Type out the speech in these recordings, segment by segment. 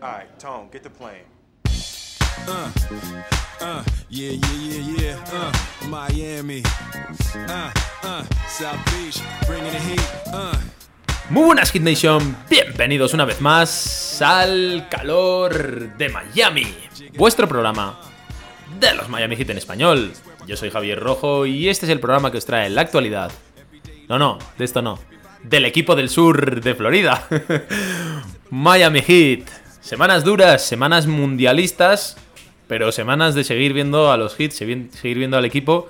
Alright, Tone, get the plane. Uh, uh, yeah, yeah, yeah, yeah. Uh, Miami. Uh, uh, South Beach, bringing the heat. Uh. Muy buenas Hit Nation, bienvenidos una vez más al calor de Miami, vuestro programa de los Miami Heat en español. Yo soy Javier Rojo y este es el programa que os trae la actualidad. No, no, de esto no. Del equipo del sur de Florida. Miami Heat. Semanas duras, semanas mundialistas, pero semanas de seguir viendo a los Heat, seguir viendo al equipo,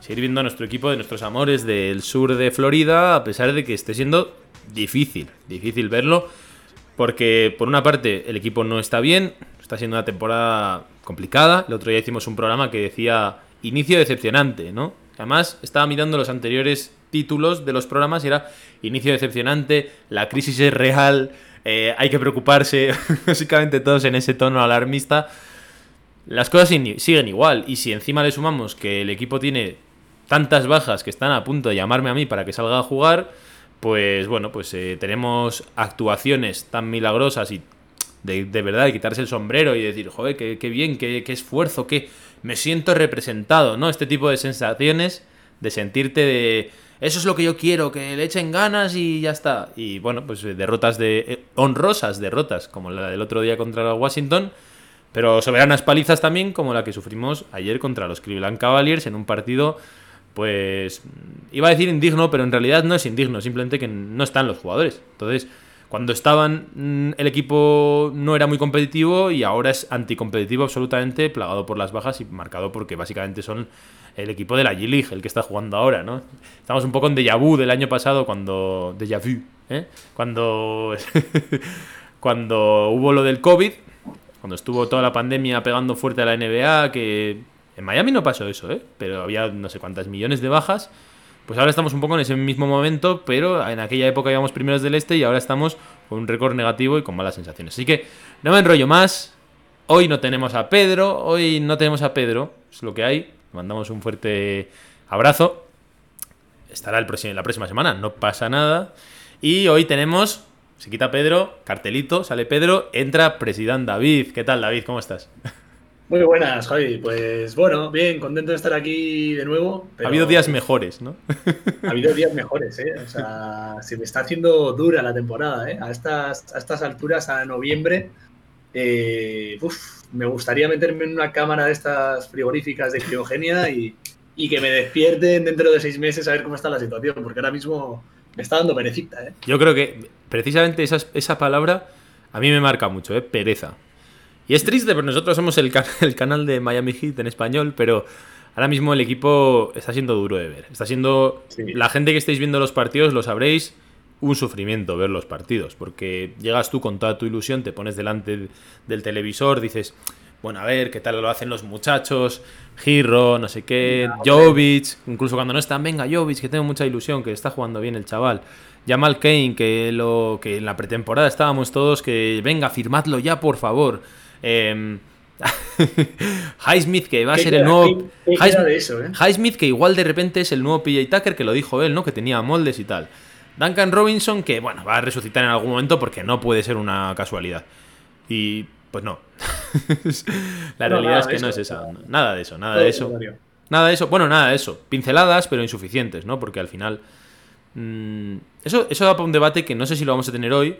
seguir viendo a nuestro equipo de nuestros amores del sur de Florida, a pesar de que esté siendo difícil, difícil verlo, porque por una parte el equipo no está bien, está siendo una temporada complicada. El otro día hicimos un programa que decía inicio decepcionante, ¿no? Además, estaba mirando los anteriores títulos de los programas y era inicio decepcionante, la crisis es real, eh, hay que preocuparse, básicamente todos en ese tono alarmista. Las cosas siguen igual y si encima le sumamos que el equipo tiene tantas bajas que están a punto de llamarme a mí para que salga a jugar, pues bueno, pues eh, tenemos actuaciones tan milagrosas y de, verdad de quitarse el sombrero y decir, joder, qué, bien, qué, qué esfuerzo, qué me siento representado, ¿no? Este tipo de sensaciones de sentirte de eso es lo que yo quiero, que le echen ganas y ya está. Y bueno, pues eh, derrotas de eh, honrosas derrotas, como la del otro día contra Washington, pero soberanas palizas también, como la que sufrimos ayer contra los Cleveland Cavaliers en un partido, pues iba a decir indigno, pero en realidad no es indigno, simplemente que no están los jugadores. Entonces, cuando estaban, mm, el equipo no era muy competitivo y ahora es anticompetitivo absolutamente, plagado por las bajas y marcado porque básicamente son el equipo de la G-League, el que está jugando ahora, ¿no? Estamos un poco en déjà vu del año pasado cuando... Déjà vu, ¿eh? Cuando... cuando hubo lo del COVID, cuando estuvo toda la pandemia pegando fuerte a la NBA, que en Miami no pasó eso, ¿eh? Pero había no sé cuántas millones de bajas. Pues ahora estamos un poco en ese mismo momento, pero en aquella época íbamos primeros del este y ahora estamos con un récord negativo y con malas sensaciones. Así que no me enrollo más. Hoy no tenemos a Pedro, hoy no tenemos a Pedro, es lo que hay mandamos un fuerte abrazo. Estará el próximo, la próxima semana, no pasa nada. Y hoy tenemos, se quita Pedro, cartelito, sale Pedro, entra Presidente David. ¿Qué tal, David? ¿Cómo estás? Muy buenas, Javi. Pues bueno, bien, contento de estar aquí de nuevo. Ha habido días mejores, ¿no? Ha habido días mejores, ¿eh? O sea, se me está haciendo dura la temporada, ¿eh? A estas, a estas alturas, a noviembre, eh, me gustaría meterme en una cámara de estas frigoríficas de criogenia y, que me despierten dentro de seis meses a ver cómo está la situación, porque ahora mismo me está dando perecita. ¿eh? Yo creo que precisamente esa, esa palabra a mí me marca mucho, ¿eh? pereza. Y es triste, porque nosotros somos el, el canal de Miami Heat en español, pero ahora mismo el equipo está siendo duro de ver. Está siendo. La gente que estáis viendo los partidos lo sabréis un sufrimiento ver los partidos, porque llegas tú con toda tu ilusión, te pones delante del televisor, dices, bueno, a ver, qué tal lo hacen los muchachos, Giro, no sé qué, Jovic, incluso cuando no están, venga, Jovic, que tengo mucha ilusión, que está jugando bien el chaval. Jamal Kane, que, lo, que en la pretemporada estábamos todos, que venga, firmadlo ya, por favor. Eh, Highsmith, que va a ser el nuevo. ¿eh? Highsmith, que igual de repente es el nuevo PJ Tucker, que lo dijo él, ¿no? Que tenía moldes y tal. Duncan Robinson, que bueno, va a resucitar en algún momento porque no puede ser una casualidad. Y pues no. la realidad es que no es esa. Nada de eso, nada de eso. Nada de eso. Bueno, nada de eso. Pinceladas, pero insuficientes, ¿no? Porque al final. Mm, eso, eso da para un debate que no sé si lo vamos a tener hoy.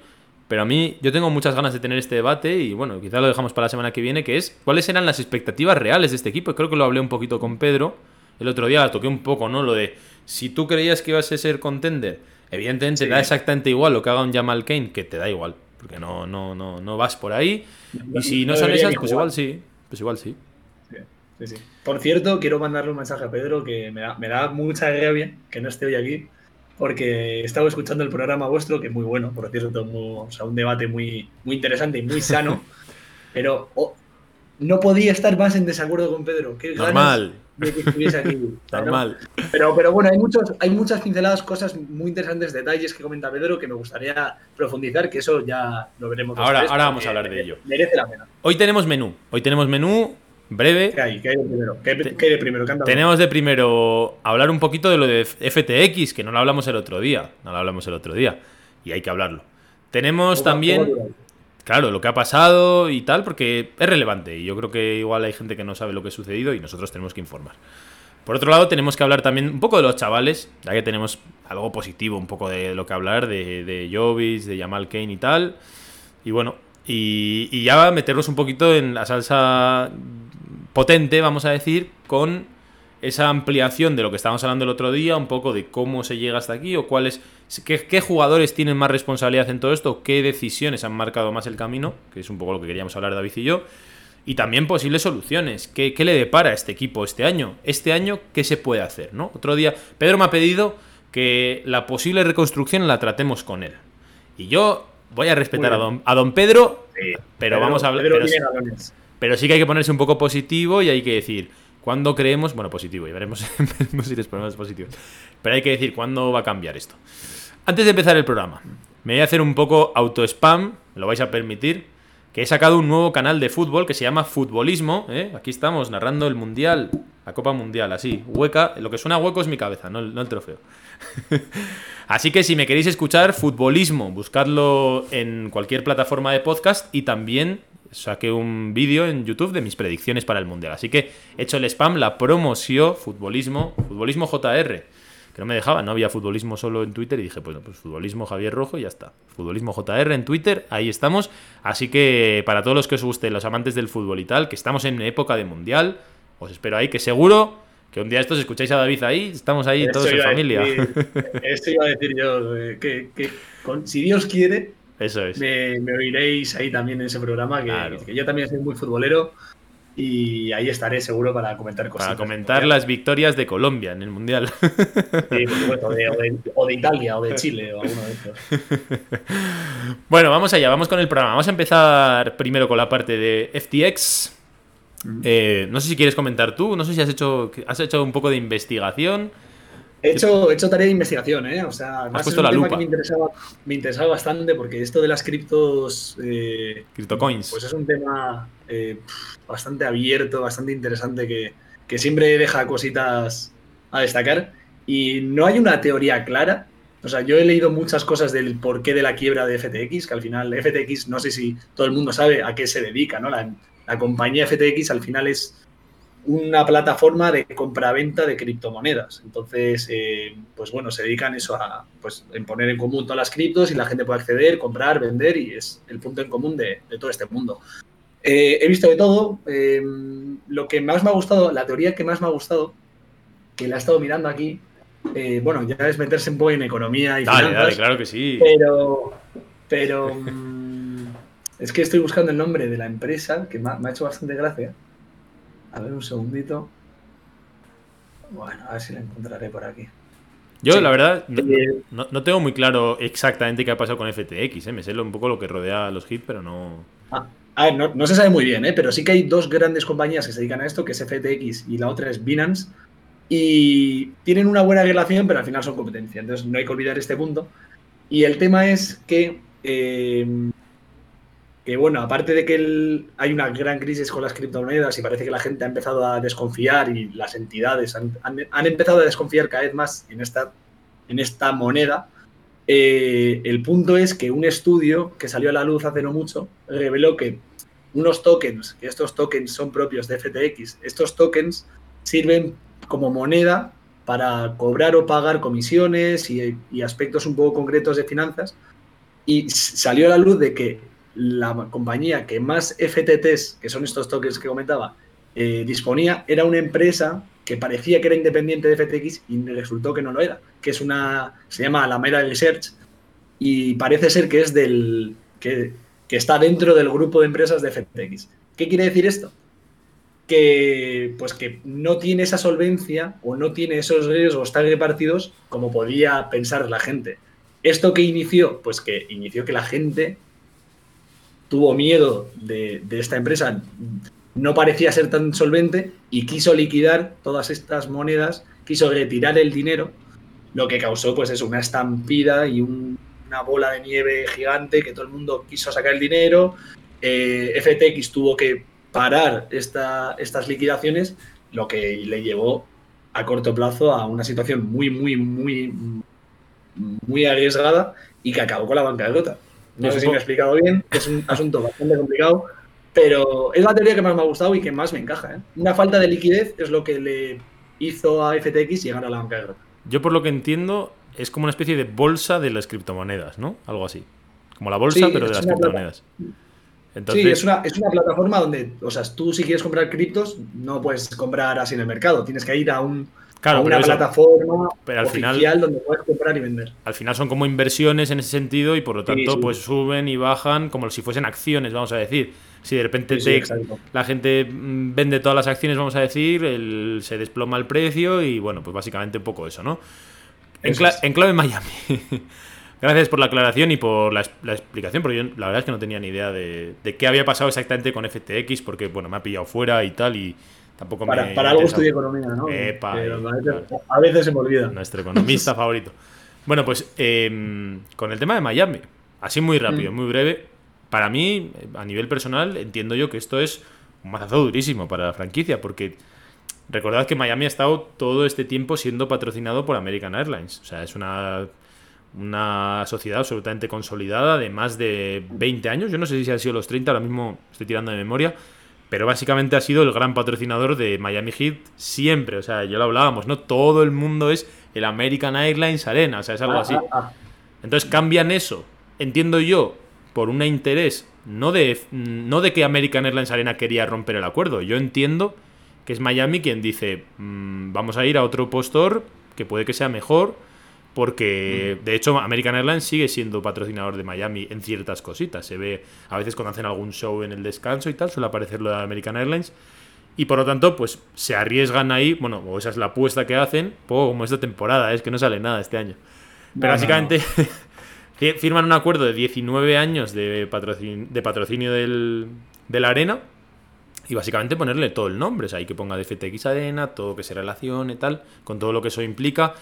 Pero a mí, yo tengo muchas ganas de tener este debate y bueno, quizá lo dejamos para la semana que viene, que es cuáles eran las expectativas reales de este equipo. Creo que lo hablé un poquito con Pedro. El otro día toqué un poco, ¿no? Lo de si tú creías que ibas a ser contender Evidentemente da exactamente igual lo que haga un Jamal Kane, que te da igual, porque no, no, no, no vas por ahí. Y si no, son esas, pues igual sí. Pues igual sí. Por cierto, quiero mandarle un mensaje a Pedro que me da, me da mucha rabia que no esté hoy aquí, porque he estado escuchando el programa vuestro, que es muy bueno, por cierto, o sea, un debate muy, muy interesante y muy sano, pero oh, no podía estar más en desacuerdo con Pedro. Qué Normal de que estuviese aquí. Normal. Pero, pero bueno, hay, muchos, hay muchas pinceladas, cosas muy interesantes, detalles que comenta Pedro que me gustaría profundizar, que eso ya lo veremos. Ahora, ahora vamos a hablar de ello. Merece la pena. Hoy tenemos menú. Hoy tenemos menú breve. ¿Qué hay? ¿Qué hay de primero? ¿Qué, hay de primero? Tenemos de primero hablar un poquito de lo de FTX, que no lo hablamos el otro día. No lo hablamos el otro día. Y hay que hablarlo. Tenemos también claro, lo que ha pasado y tal, porque es relevante. Y yo creo que igual hay gente que no sabe lo que ha sucedido y nosotros tenemos que informar. Por otro lado, tenemos que hablar también un poco de los chavales, ya que tenemos algo positivo, un poco de lo que hablar, de, de Jovis, de Jamal Kane y tal. Y bueno, y, y ya meternos un poquito en la salsa potente, vamos a decir, con esa ampliación de lo que estábamos hablando el otro día, un poco de cómo se llega hasta aquí o cuáles, qué, qué, jugadores tienen más responsabilidad en todo esto, qué decisiones han marcado más el camino, que es un poco lo que queríamos hablar David y yo, y también posibles soluciones. ¿Qué, qué le depara a este equipo este año? Este año, ¿qué se puede hacer? ¿no? Otro día, Pedro me ha pedido que la posible reconstrucción la tratemos con él. Y yo voy a respetar a don, a don Pedro, sí, pero, vamos a hablar. Pero, pero sí que hay que ponerse un poco positivo y hay que decir ¿Cuándo creemos? Bueno, positivo, y veremos, si les ponemos positivo. Pero hay que decir, ¿cuándo va a cambiar esto? Antes de empezar el programa, me voy a hacer un poco auto-spam, me lo vais a permitir, que he sacado un nuevo canal de fútbol que se llama Futbolismo. ¿eh? Aquí estamos narrando el Mundial, la Copa Mundial, así, hueca. Lo que suena hueco es mi cabeza, no el trofeo. así que si me queréis escuchar, Futbolismo, buscadlo en cualquier plataforma de podcast y también saqué un vídeo en YouTube de mis predicciones para el Mundial. Así que he hecho el spam, la promoción, futbolismo, futbolismo JR, que no me dejaba, no había futbolismo solo en Twitter y dije, pues, pues futbolismo Javier Rojo y ya está. Futbolismo JR en Twitter, ahí estamos. Así que para todos los que os guste, los amantes del fútbol y tal, que estamos en época de Mundial, os espero ahí, que seguro que un día estos escucháis a David ahí, estamos ahí todos en familia. esto iba a decir yo, que, que si Dios quiere, eso es. Me, me, oiréis ahí también en ese programa, que, claro. que, yo también soy muy futbolero y ahí estaré seguro para comentar cosas. Para comentar las victorias de Colombia en el Mundial. Sí, por supuesto, de, o, de, o de, Italia o de Chile o alguno de estos. Bueno, vamos allá, vamos con el programa. Vamos a empezar primero con la parte de FTX. Eh, no sé si quieres comentar tú, no sé si has hecho, has hecho un poco de investigación. He hecho, he hecho tarea de investigación, ¿eh? O sea, además es un tema lupa. que me interesaba, me interesaba bastante porque esto de las criptos. Eh, Criptocoins. Pues es un tema eh, bastante abierto, bastante interesante que, que siempre deja cositas a destacar. Y no hay una teoría clara. O sea, yo he leído muchas cosas del porqué de la quiebra de FTX, que al final FTX, no sé si todo el mundo sabe a qué se dedica, ¿no? La, la compañía FTX al final es una plataforma de compraventa de criptomonedas. Entonces, eh, pues bueno, se dedican eso a pues, en poner en común todas las criptos y la gente puede acceder, comprar, vender y es el punto en común de, de todo este mundo. Eh, he visto de todo. Eh, lo que más me ha gustado, la teoría que más me ha gustado, que la he estado mirando aquí, bueno, ya es meterse un poco en economía y dale, finanzas. Dale, claro que sí. Pero, pero es que estoy buscando el nombre de la empresa, que me ha, me ha hecho bastante gracia. A ver, un segundito. Bueno, a ver si la encontraré por aquí. Yo, sí. la verdad, no, no, no, tengo muy claro exactamente qué ha pasado con FTX. ¿eh? Me sé un poco lo que rodea a los hits, pero no. Ah, a ver, no, no, se sabe muy bien, ¿eh? pero sí que hay dos grandes compañías que se dedican a esto, que es FTX y la otra es Binance. Y tienen una buena relación, pero al final son competencia. Entonces no hay que olvidar este punto. Y el tema es que eh, que bueno, aparte de que hay una gran crisis con las criptomonedas y parece que la gente ha empezado a desconfiar y las entidades han, empezado a desconfiar cada vez más en esta, en esta moneda, eh, el punto es que un estudio que salió a la luz hace no mucho reveló que unos tokens, que estos tokens son propios de FTX, estos tokens sirven como moneda para cobrar o pagar comisiones y aspectos un poco concretos de finanzas. Y salió a la luz de que la compañía que más FTTs, que son estos tokens que comentaba, eh, disponía, era una empresa que parecía que era independiente de FTX y resultó que no lo era, que es una, se llama Alameda Research y parece ser que es del, que, que está dentro del grupo de empresas de FTX. ¿Qué quiere decir esto? Que, pues que no tiene esa solvencia o no tiene esos riesgos tan repartidos como podía pensar la gente. ¿Esto que inició? Pues que inició que la gente tuvo miedo de, esta empresa, no parecía ser tan solvente y quiso liquidar todas estas monedas, quiso retirar el dinero, lo que causó pues es una estampida y un, una bola de nieve gigante que todo el mundo quiso sacar el dinero. Eh, FTX tuvo que parar esta, estas liquidaciones, lo que le llevó a corto plazo a una situación muy, muy, muy, muy arriesgada y que acabó con la bancarrota. No sé si me he explicado bien, es un asunto bastante complicado, pero es la teoría que más me ha gustado y que más me encaja. ¿eh? Una falta de liquidez es lo que le hizo a FTX llegar a la banca de grata. Yo por lo que entiendo es como una especie de bolsa de las criptomonedas, ¿no? Algo así. Como la bolsa, Sí, pero de las plata- criptomonedas. Entonces, sí, es una, es una plataforma donde, o sea, tú si quieres comprar criptos, no puedes comprar así en el mercado. Tienes que ir a, un, Claro, a pero una eso- plataforma pero al oficial final- donde puedes comprar y vender. al final son como inversiones en ese sentido y por lo tanto sí. pues suben y bajan como si fuesen acciones, vamos a decir. Si de repente Sí, te- la gente mm, vende todas las acciones, vamos a decir, el- se desploma el precio y bueno, pues básicamente un poco eso, ¿no? En, Eso cla- en clave Miami. Gracias por la aclaración y por la explicación, porque yo la verdad es que no tenía ni idea de, de qué había pasado exactamente con FTX, porque bueno, me ha pillado fuera y tal y tampoco me Para, para algo estudié economía, ¿no? Epa, Pero a, veces, claro. a veces se me olvida. Nuestro economista favorito. Bueno, pues em, con el tema de Miami, así muy rápido, Mm. muy breve. Para mí, a nivel personal, entiendo yo que esto es un mazazo durísimo para la franquicia, porque recordad que Miami ha estado todo este tiempo siendo patrocinado por American Airlines. O sea, es una, una sociedad absolutamente consolidada de más de 20 años. Yo no sé si han sido los 30, ahora mismo estoy tirando de memoria. Pero básicamente ha sido el gran patrocinador de Miami Heat siempre. O sea, ya lo hablábamos, ¿no? Todo el mundo es el American Airlines Arena. O sea, es algo Ah, así. ah, ah. Entonces cambian eso, entiendo yo, por un interés, no de, no de que American Airlines Arena quería romper el acuerdo. Yo entiendo que es Miami quien dice, "Mm, vamos a ir a otro postor que puede que sea mejor, porque de hecho American Airlines sigue siendo patrocinador de Miami en ciertas cositas. Se ve a veces cuando hacen algún show en el descanso y tal, suele aparecer lo de American Airlines. Y por lo tanto, pues se arriesgan ahí, bueno, o esa es la apuesta que hacen, poco como esta temporada, es que no sale nada este año. Pero No, básicamente fi- firman un acuerdo de 19 años de, patrocin- de patrocinio del, de la arena y básicamente ponerle todo el nombre, o sea, hay que ponga de FTX Arena, todo que se relacione, tal, con todo lo que eso implica,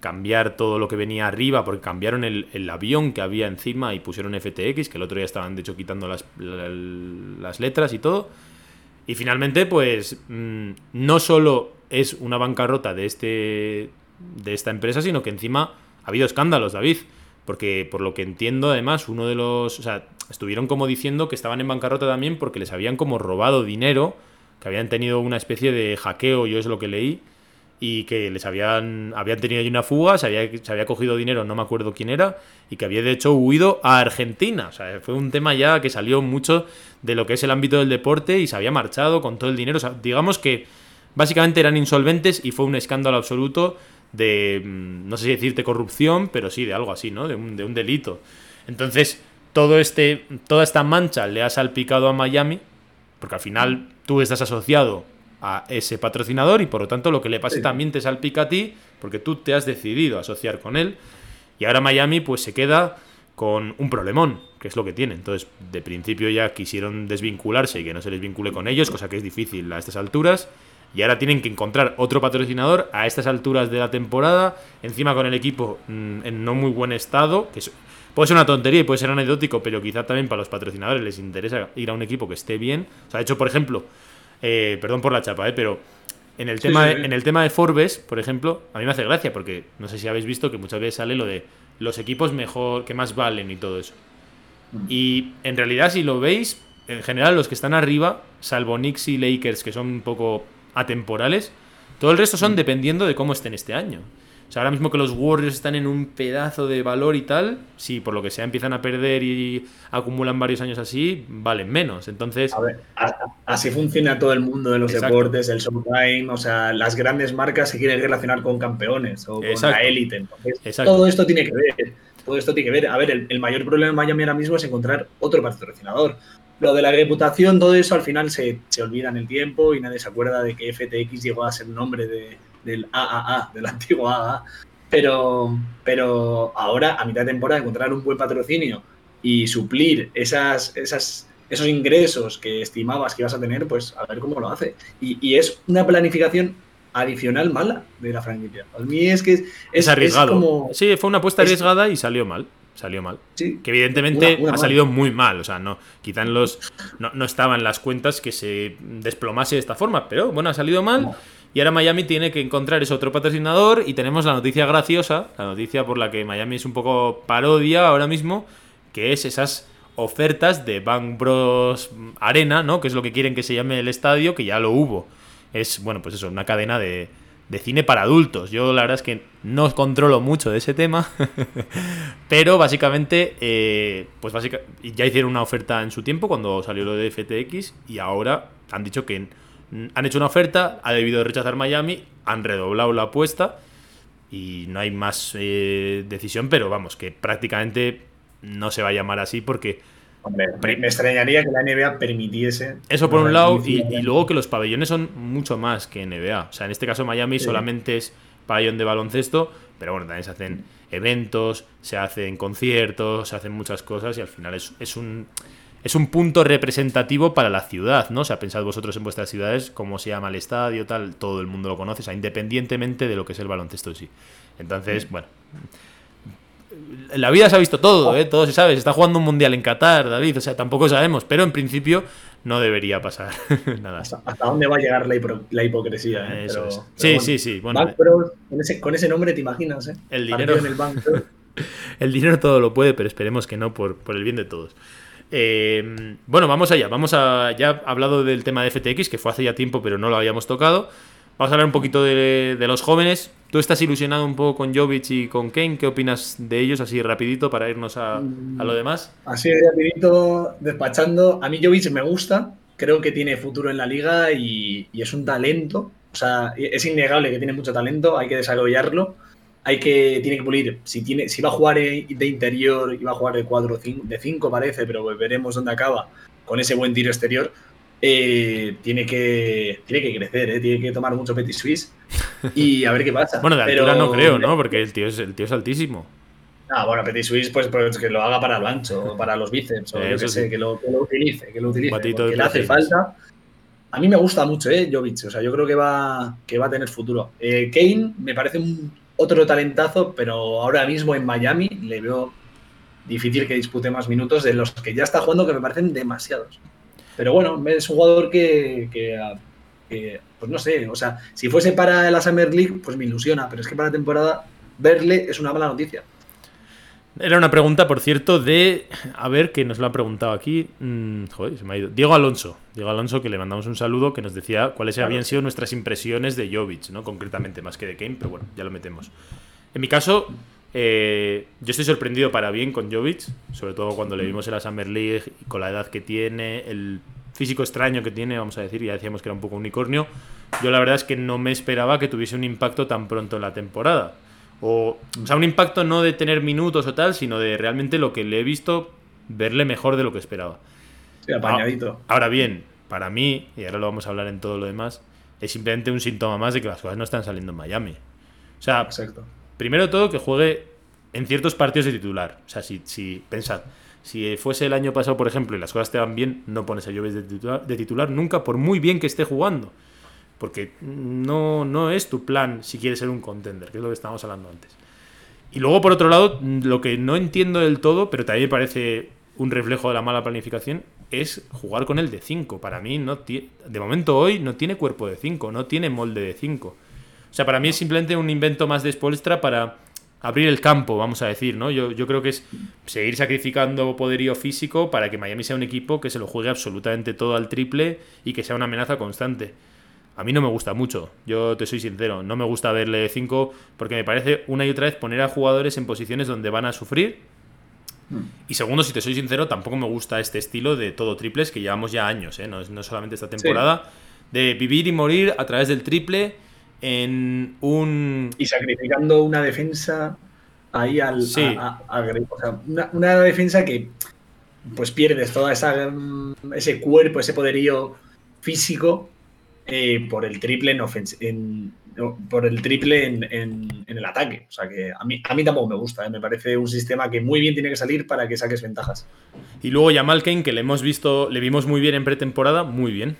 cambiar todo lo que venía arriba, porque cambiaron el, el avión que había encima y pusieron FTX, que el otro día estaban de hecho quitando las, la- las letras y todo. Y finalmente, pues, mm, no solo es una bancarrota de, este, de esta empresa, sino que encima ha habido escándalos, David. Porque, por lo que entiendo, además, uno de los. O sea, estuvieron como diciendo que estaban en bancarrota también porque les habían como robado dinero, que habían tenido una especie de hackeo, yo es lo que leí, y que les habían, habían tenido ahí una fuga, se había, se había cogido dinero, no me acuerdo quién era, y que había de hecho huido a Argentina. O sea, fue un tema ya que salió mucho de lo que es el ámbito del deporte y se había marchado con todo el dinero. O sea, digamos que básicamente eran insolventes y fue un escándalo absoluto de, mm, no sé si decirte corrupción, pero sí de algo así, ¿no? De un, de un delito. Entonces, todo este, toda esta mancha le ha salpicado a Miami, porque al final tú estás asociado a ese patrocinador y por lo tanto lo que le pase Sí. también te salpica a ti, porque tú te has decidido asociar con él. Y ahora Miami pues se queda con un problemón, que es lo que tiene. Entonces, de principio ya quisieron desvincularse y que no se les vincule con ellos, cosa que es difícil a estas alturas. Y ahora tienen que encontrar otro patrocinador a estas alturas de la temporada, encima con el equipo mm, en no muy buen estado, que es- puede ser una tontería y puede ser anecdótico, pero quizá también para los patrocinadores les interesa ir a un equipo que esté bien. O sea, de hecho, por ejemplo, eh, perdón por la chapa, eh, pero en el, Sí, tema sí, de, sí. en el tema de Forbes, por ejemplo, a mí me hace gracia porque no sé si habéis visto que muchas veces sale lo de los equipos mejor que más valen y todo eso. Y en realidad, si lo veis, en general los que están arriba, salvo Knicks y Lakers, que son un poco atemporales, todo el resto son dependiendo de cómo estén este año. O sea, ahora mismo que los Warriors están en un pedazo de valor y tal, si por lo que sea empiezan a perder y acumulan varios años así, valen menos. Entonces, A ver, así funciona todo el mundo de los Exacto. deportes, el showtime, o sea, las grandes marcas se quieren relacionar con campeones o con Exacto. la élite. Entonces, Exacto. todo esto tiene que ver. Todo esto tiene que ver. A ver, el, el mayor problema en Miami ahora mismo es encontrar otro patrocinador. Lo de la reputación, todo eso al final se, se olvida en el tiempo y nadie se acuerda de que FTX llegó a ser nombre de- del AAA, del antiguo AAA. Pero, pero ahora, a mitad de temporada, encontrar un buen patrocinio y suplir esas, esas, esos ingresos que estimabas que ibas a tener, pues a ver cómo lo hace. Y, y es una planificación adicional mala de la franquicia. A mí es que es, es, arriesgado. como... Sí, fue una apuesta es- arriesgada y salió mal. Salió mal. sí, Que evidentemente Una- una ha salido muy mal. O sea, no, quizá en los. No, no estaba en las cuentas que se desplomase de esta forma. Pero bueno, ha salido mal. No. Y ahora Miami tiene que encontrar ese otro patrocinador. Y tenemos la noticia graciosa, la noticia por la que Miami es un poco parodia ahora mismo. que es esas ofertas de Bank Bros Arena, ¿no? Que es lo que quieren que se llame el estadio, que ya lo hubo. Es, bueno, pues eso, una cadena de, de cine para adultos. Yo la verdad es que no controlo mucho de ese tema, pero básicamente, eh, pues básicamente ya hicieron una oferta en su tiempo cuando salió lo de FTX y ahora han dicho que han hecho una oferta, ha debido rechazar Miami, han redoblado la apuesta y no hay más eh, decisión, pero vamos, que prácticamente no se va a llamar así porque Hombre, me extrañaría que la NBA permitiese. Eso por un lado, y, luego que los pabellones son mucho más que NBA. O sea, en este caso Miami solamente es pabellón de baloncesto, pero bueno, también se hacen eventos, se hacen conciertos, se hacen muchas cosas y al final es, es un es un punto representativo para la ciudad, ¿no? O sea, pensad vosotros en vuestras ciudades cómo se llama el estadio, tal, todo el mundo lo conoce, o sea, independientemente de lo que es el baloncesto en sí. Entonces, bueno, la vida se ha visto todo, ¿eh? todo se sabe. Se está jugando un mundial en Qatar, David. O sea, tampoco sabemos, pero en principio no debería pasar nada. ¿Hasta, dónde va a llegar la, hipocresía? ¿eh? sí, sí, sí, Bueno, con, ese, nombre te imaginas, ¿eh? El dinero. En el, el dinero todo lo puede, pero esperemos que no por, por el bien de todos. Eh, bueno, vamos allá. Vamos a. Ya he hablado del tema de FTX, que fue hace ya tiempo, pero no lo habíamos tocado. Vamos a hablar un poquito de, los jóvenes. Tú estás ilusionado un poco con Jovic y con Kane. ¿Qué opinas de ellos así rapidito para irnos a, lo demás? Así rapidito, despachando. A mí Jovic me gusta. Creo que tiene futuro en la liga y, y, es un talento. O sea, es innegable que tiene mucho talento. Hay que desarrollarlo. Hay que, tiene que pulir. Si, tiene, si va a jugar de interior y va a jugar de 4 de 5 parece, pero veremos dónde acaba con ese buen tiro exterior eh, tiene, que, tiene que crecer, eh, tiene que tomar mucho Petit Suisse y a ver qué pasa. bueno, de altura no creo, ¿no? Porque el tío es, el tío es altísimo. Ah, bueno, Petit Suisse, pues, pues, que lo haga para el ancho, para los bíceps, o que, sé, que, lo, que, lo, utilice, que lo utilice, porque le hace falta. A mí me gusta mucho, ¿eh? Jovic, o sea, yo creo que va, que va a tener futuro. Eh, Kane me parece un otro talentazo, pero ahora mismo en Miami le veo difícil que dispute más minutos de los que ya está jugando, que me parecen demasiados. Pero bueno, es un jugador que, pues no sé, o sea, si fuese para la Summer League, pues me ilusiona, pero es que para la temporada verle es una mala noticia. Era una pregunta, por cierto, de. A ver, que nos lo ha preguntado aquí. Mm, joder, se me ha ido. Diego Alonso. Diego Alonso, que le mandamos un saludo, que nos decía cuáles habían sido nuestras impresiones de Jovic, ¿no? Concretamente, más que de Kane, pero bueno, ya lo metemos. En mi caso, eh, yo estoy sorprendido para bien con Jovic, sobre todo cuando le vimos en la Summer League con la edad que tiene, el físico extraño que tiene, vamos a decir, ya decíamos que era un poco unicornio. Yo la verdad es que no me esperaba que tuviese un impacto tan pronto en la temporada. O, o sea, un impacto no de tener minutos o tal, sino de realmente lo que le he visto verle mejor de lo que esperaba. Sí, apañadito. Ahora bien, para mí, y ahora lo vamos a hablar en todo lo demás, es simplemente un síntoma más de que las cosas no están saliendo en Miami. O sea, Exacto primero de todo que juegue en ciertos partidos de titular. O sea, si, si pensad, si fuese el año pasado, por ejemplo, y las cosas te van bien, no pones a Lloves de titular, nunca, por muy bien que esté jugando. Porque no, no es tu plan si quieres ser un contender, que es lo que estábamos hablando antes. Y luego, por otro lado, lo que no entiendo del todo, pero también me parece un reflejo de la mala planificación, es jugar con el de 5. Para mí, no de momento hoy no tiene cuerpo de 5, no tiene molde de 5. O sea, para mí es simplemente un invento más de Spolstra para abrir el campo, vamos a decir, ¿no? Yo, yo creo que es seguir sacrificando poderío físico para que Miami sea un equipo que se lo juegue absolutamente todo al triple y que sea una amenaza constante. A mí no me gusta mucho, yo te soy sincero, no me gusta verle 5 porque me parece una y otra vez poner a jugadores en posiciones donde van a sufrir. Y segundo, si te soy sincero, tampoco me gusta este estilo de todo triples que llevamos ya años, ¿eh? no, no solamente esta temporada, de vivir y morir a través del triple en un... Y sacrificando una defensa ahí al... Sí. una, defensa que pues pierdes toda esa mm, ese cuerpo, ese poderío físico eh, por el triple en, por el triple en, el ataque. O sea que a mí, a mí tampoco me gusta, ¿eh? me parece un sistema que muy bien tiene que salir para que saques ventajas. Y luego Jamal Kane, que le hemos visto, le vimos muy bien en pretemporada, muy bien.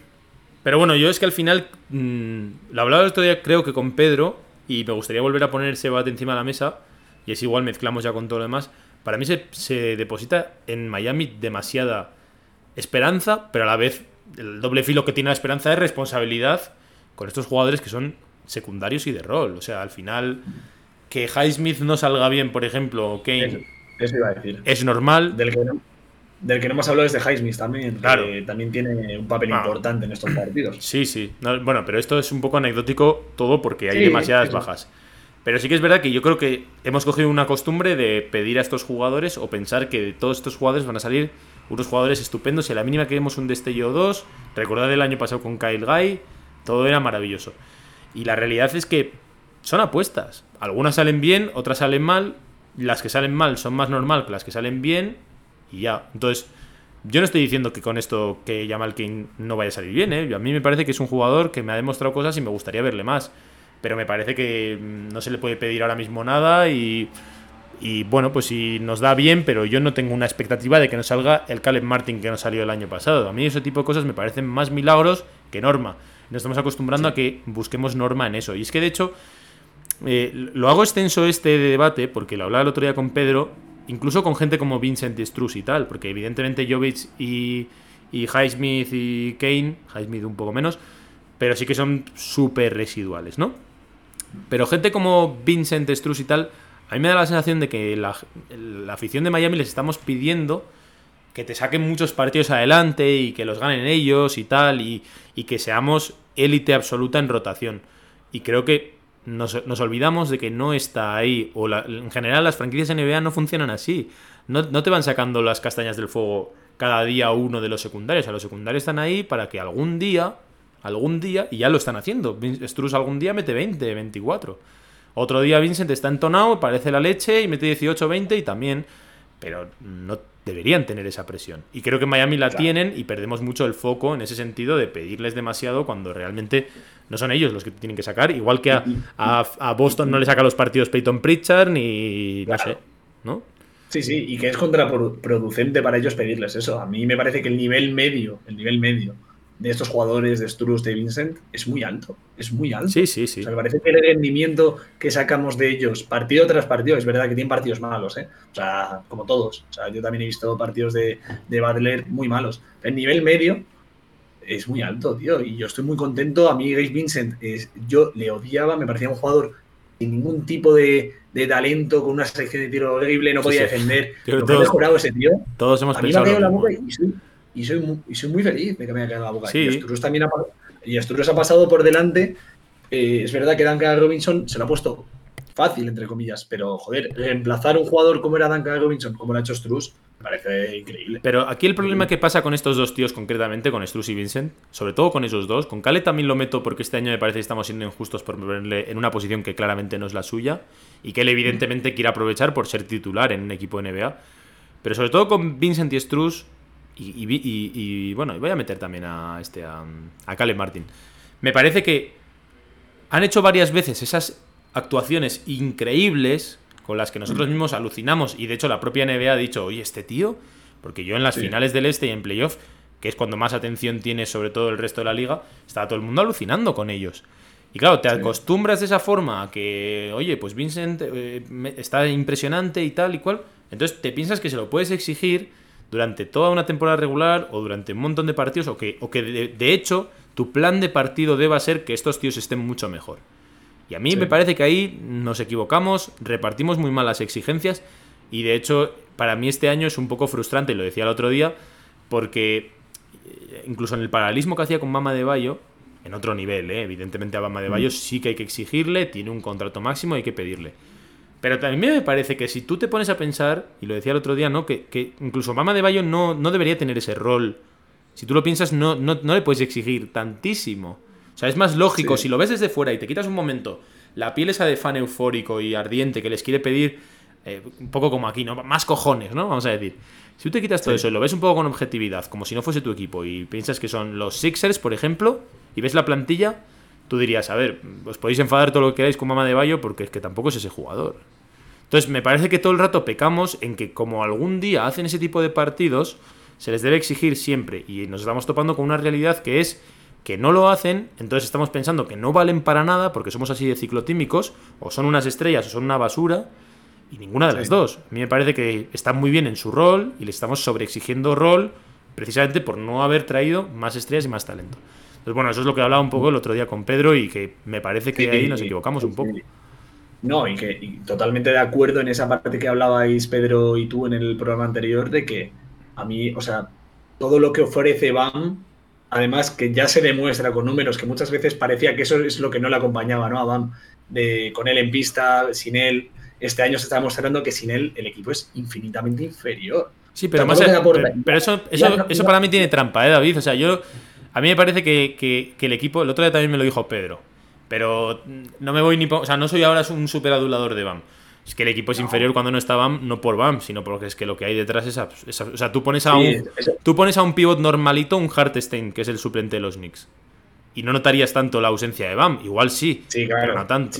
Pero bueno, yo es que al final, mmm, lo hablaba el otro día creo que con Pedro, y me gustaría volver a poner ese debate encima de la mesa, y es igual, mezclamos ya con todo lo demás. Para mí se, se deposita en Miami demasiada esperanza, pero a la vez el doble filo que tiene la esperanza es responsabilidad con estos jugadores que son secundarios y de rol. O sea, al final, que Highsmith no salga bien, por ejemplo, o Kane. Eso iba a decir. Es normal. Del que no, del que no hemos hablado es de Highsmith también, Claro. que también tiene un papel Ah. importante en estos partidos. Sí, sí. No, bueno, pero esto es un poco anecdótico todo porque hay Sí, demasiadas bajas. Pero sí que es verdad que yo creo que hemos cogido una costumbre de pedir a estos jugadores o pensar que de todos estos jugadores van a salir unos jugadores estupendos y a la mínima que vemos un destello o dos, recordad el año pasado con Kyle Guy, todo era maravilloso. Y la realidad es que son apuestas. Algunas salen bien, otras salen mal. Las que salen mal son más normal que las que salen bien y ya. Entonces, yo no estoy diciendo que con esto que Jamal King no vaya a salir bien, ¿eh? A mí me parece que es un jugador que me ha demostrado cosas y me gustaría verle más. Pero me parece que mm, no se le puede pedir ahora mismo nada y, y bueno, pues si nos da bien, pero yo no tengo una expectativa de que nos salga el Caleb Martin que nos salió el año pasado. A mí ese tipo de cosas me parecen más milagros que norma. Nos estamos acostumbrando a que busquemos norma en eso. Y es que de hecho, eh, lo hago extenso este de debate porque lo hablaba el otro día con Pedro, incluso con gente como Vincent Struz y tal, porque evidentemente Jovic y, y Highsmith y Kane, Highsmith un poco menos, pero sí que son súper residuales, ¿no? Pero gente como Vincent Struz y tal, a mí me da la sensación de que la, afición de Miami les estamos pidiendo que te saquen muchos partidos adelante y que los ganen ellos y tal, y, que seamos élite absoluta en rotación. Y creo que nos, olvidamos de que no está ahí, o en general las franquicias NBA no funcionan así. No, no te van sacando las castañas del fuego cada día uno de los secundarios. A los secundarios están ahí para que algún día, algún día, y ya lo están haciendo. Struz algún día mete 20, 24. Otro día Vincent está entonado, parece la leche y mete 18, 20 y también. Pero no deberían tener esa presión. Y creo que en Miami la Claro. tienen y perdemos mucho el foco en ese sentido de pedirles demasiado cuando realmente no son ellos los que tienen que sacar. Igual que a, a- a Boston no le saca los partidos Peyton Pritchard ni. no sé. ¿No? Sí, sí, y que es contraproducente para ellos pedirles eso. A mí me parece que el nivel medio, el nivel medio de estos jugadores de Struz, de Vincent, es muy alto. Es muy alto. Sí, sí, O sí. sea, me parece que el rendimiento que sacamos de ellos partido tras partido, es verdad que tienen partidos malos, ¿eh? O sea, como todos. O sea, yo también he visto partidos de, de Butler muy malos. El nivel medio es muy alto, tío. Y yo estoy muy contento. A mí, Gabe Vincent, es- yo le odiaba, me parecía un jugador sin ningún tipo de, de talento, con una selección de tiro horrible, no Sí, podía sí. defender. Yo Lo que ha todos- mejorado ese tío. Todos hemos A mí me ha pensado. caído lo la boca y soy, y soy, muy, y soy muy feliz de que me haya caído la boca. Sí. Y Struz también ha, y ha pasado por delante. Eh, es verdad que Duncan Robinson se lo ha puesto fácil, entre comillas, pero joder, reemplazar un jugador como era Duncan Robinson, como lo ha hecho Struz, me parece increíble. Pero aquí el problema que pasa con estos dos tíos concretamente, con Struz y Vincent, sobre todo con esos dos, con Kale también lo meto porque este año me parece que estamos siendo injustos por ponerle en una posición que claramente no es la suya y que él evidentemente quiere aprovechar por ser titular en un equipo NBA. Pero sobre todo con Vincent y Struz y, y, y- y, bueno, y voy a meter también a este a, a Caleb Martin. Me parece que han hecho varias veces esas actuaciones increíbles con las que nosotros mismos alucinamos y de hecho la propia NBA ha dicho, oye, este tío, porque yo en las Sí. finales del Este y en playoff, que es cuando más atención tiene sobre todo el resto de la liga, estaba todo el mundo alucinando con ellos. Y claro, te acostumbras de esa forma a que, oye, pues Vincent eh, está impresionante y tal y cual, entonces te piensas que se lo puedes exigir durante toda una temporada regular o durante un montón de partidos o que, o que de, de hecho tu plan de partido deba ser que estos tíos estén mucho mejor. Y a mí Sí. me parece que ahí nos equivocamos, repartimos muy mal las exigencias y de hecho para mí este año es un poco frustrante, lo decía el otro día, porque eh, incluso en el paralelismo que hacía con Mama de Bayo, en otro nivel, ¿eh? evidentemente a Mama de Bayo sí que hay que exigirle, tiene un contrato máximo, hay que pedirle. Pero también me parece que si tú te pones a pensar, y lo decía el otro día, ¿no? Que, que incluso Mama de Bayo no, no debería tener ese rol. Si tú lo piensas, no, no, no le puedes exigir tantísimo. O sea, es más lógico, Sí. si lo ves desde fuera y te quitas un momento la piel esa de fan eufórico y ardiente que les quiere pedir, eh, un poco como aquí, ¿no? Más cojones, ¿no? Vamos a decir. Si tú te quitas todo Sí. eso y lo ves un poco con objetividad, como si no fuese tu equipo, y piensas que son los Sixers, por ejemplo, y ves la plantilla, tú dirías, a ver, os podéis enfadar todo lo que queráis con Mama de Bayo porque es que tampoco es ese jugador. Entonces, me parece que todo el rato pecamos en que como algún día hacen ese tipo de partidos, se les debe exigir siempre. Y nos estamos topando con una realidad que es que no lo hacen, entonces estamos pensando que no valen para nada porque somos así de ciclotímicos, o son unas estrellas o son una basura, y ninguna de las dos. A mí me parece que están muy bien en su rol y le estamos sobreexigiendo rol precisamente por no haber traído más estrellas y más talento. Entonces, bueno, eso es lo que hablaba un poco el otro día con Pedro y que me parece que Sí, ahí nos sí, equivocamos un poco. No, y que y totalmente de acuerdo en esa parte que hablabais Pedro y tú en el programa anterior de que a mí, o sea, todo lo que ofrece BAM, además que ya se demuestra con números, que muchas veces parecía que eso es lo que no le acompañaba, ¿no? A BAM, de, con él en pista, sin él. Este año se está demostrando que sin él el equipo es infinitamente inferior. Sí, pero, más pero, pero eso, eso, eso para mí tiene trampa, ¿eh, David? O sea, yo. A mí me parece que, que- que el equipo. El otro día también me lo dijo Pedro. Pero no me voy ni. O sea, no soy ahora un super adulador de BAM. Es que el equipo es inferior cuando no está BAM, no por BAM, sino porque es que lo que hay detrás es. es o sea, tú pones a Sí, un. eso- Tú pones a un pivot normalito, un Hartstein, que es el suplente de los Knicks. Y no notarías tanto la ausencia de BAM. Igual sí, Sí, claro. pero no tanto.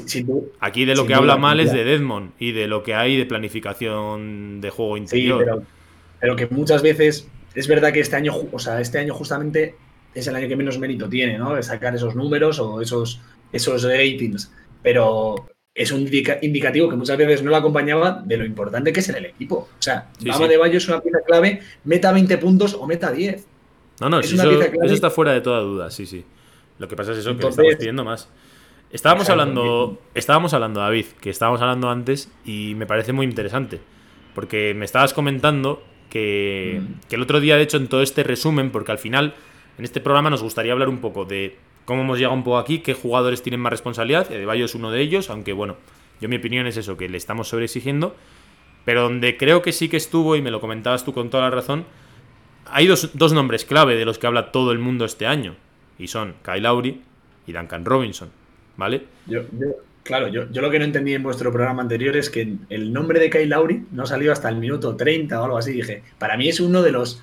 Aquí de lo que habla mal es de Deadmond y de lo que hay de planificación de juego Sí, interior. pero, pero que muchas veces es verdad que este año, o sea, este año justamente es el año que menos mérito tiene, ¿no? De sacar esos números o esos, esos ratings. Pero es un indica- indicativo que muchas veces no lo acompañaba de lo importante que es en el equipo. O sea, Sí, Bama sí. de Bayo es una pieza clave, meta 20 puntos o meta 10. No, no, Es si una eso, pieza clave. eso está fuera de toda duda, sí, sí. Lo que pasa es eso, que le estamos pidiendo más. Estábamos hablando, estábamos hablando, David, que estábamos hablando antes y me parece muy interesante. Porque me estabas comentando que, Mm. que el otro día, de hecho, en todo este resumen, porque al final, en este programa nos gustaría hablar un poco de cómo hemos llegado un poco aquí, qué jugadores tienen más responsabilidad, y Adebayo es uno de ellos, aunque bueno, yo mi opinión es eso, que le estamos sobreexigiendo, pero donde creo que sí que estuvo, y me lo comentabas tú con toda la razón, hay dos, dos nombres clave de los que habla todo el mundo este año. Y son Kyle Lowry y Duncan Robinson. ¿Vale? Yo, yo- claro, yo, yo lo que no entendí en vuestro programa anterior es que el nombre de Kyle Lowry no salió hasta el minuto 30 o algo así. Dije, para mí es uno de los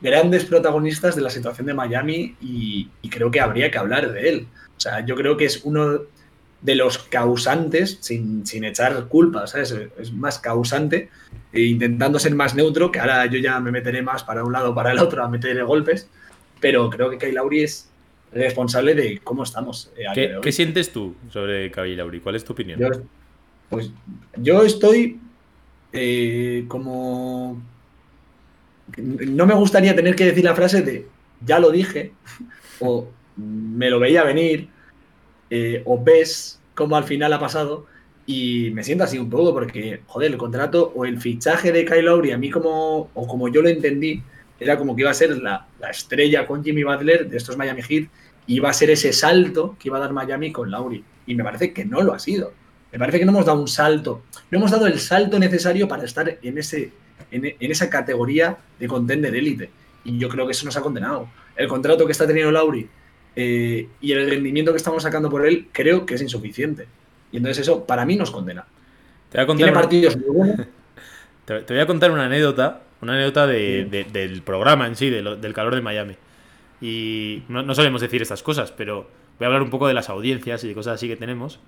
grandes protagonistas de la situación de Miami y, y creo que habría que hablar de él. O sea, yo creo que es uno de los causantes, sin, sin echar culpas, ¿sabes? Es más causante, e intentando ser más neutro, que ahora yo ya me meteré más para un lado o para el otro a meter golpes, pero creo que Kyle Lowry es responsable de cómo estamos. eh, ¿Qué, sientes tú sobre Kyle Lowry? ¿Cuál es tu opinión? Yo, pues yo estoy eh, como... No me gustaría tener que decir la frase de ya lo dije o me lo veía venir eh, o ves cómo al final ha pasado y me siento así un poco porque, joder, el contrato o el fichaje de Kyle Lowry a mí como, o como yo lo entendí, era como que iba a ser la, la estrella con Jimmy Butler de estos Miami Heat y iba a ser ese salto que iba a dar Miami con Lowry. Y me parece que no lo ha sido. Me parece que no hemos dado un salto. No hemos dado el salto necesario para estar en, ese, en, en esa categoría de contender élite. Y yo creo que eso nos ha condenado. El contrato que está teniendo Lauri eh, y el rendimiento que estamos sacando por él creo que es insuficiente. Y entonces eso para mí nos condena. Te voy a contar Tiene una- partidos muy buenos. Te, voy a contar una anécdota, una anécdota de- de- del programa en sí, de lo- del calor de Miami. Y no, no solemos decir estas cosas, pero voy a hablar un poco de las audiencias y de cosas así que tenemos.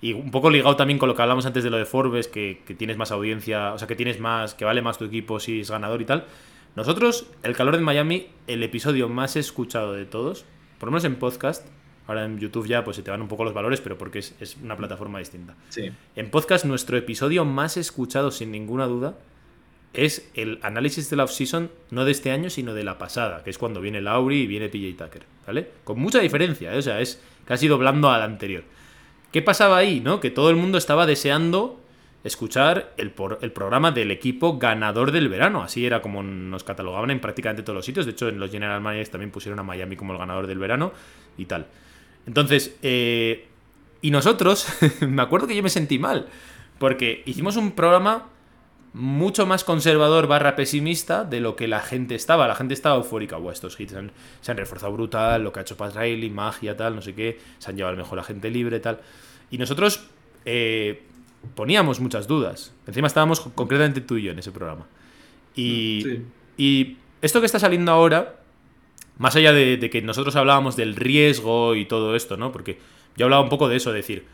Y un poco ligado también con lo que hablamos antes de lo de Forbes, que, que tienes más audiencia, o sea, que tienes más, que vale más tu equipo si es ganador y tal. Nosotros, el calor de Miami, el episodio más escuchado de todos, por lo menos en podcast, ahora en YouTube ya pues se te van un poco los valores, pero porque es, es una plataforma distinta. Sí. En podcast, nuestro episodio más escuchado, sin ninguna duda, es el análisis de la off-season, no de este año, sino de la pasada, que es cuando viene Lauri y viene PJ Tucker, ¿vale? Con mucha diferencia, ¿eh? o sea, es casi doblando al anterior. ¿Qué pasaba ahí, no? Que todo el mundo estaba deseando escuchar el, por- el programa del equipo ganador del verano. Así era como nos catalogaban en prácticamente todos los sitios. De hecho, en los General Managers también pusieron a Miami como el ganador del verano y tal. Entonces, eh, y nosotros, me acuerdo que yo me sentí mal, porque hicimos un programa mucho más conservador barra pesimista de lo que la gente estaba. La gente estaba eufórica. Buah, estos hits han- se han reforzado brutal, lo que ha hecho Riley, magia, tal, no sé qué. Se han llevado mejor agente libre, tal. Y nosotros eh, poníamos muchas dudas. Encima estábamos co- concretamente tú y yo en ese programa. Y, Sí. y esto que está saliendo ahora, más allá de, de que nosotros hablábamos del riesgo y todo esto, ¿no? Porque yo hablaba un poco de eso, de decir,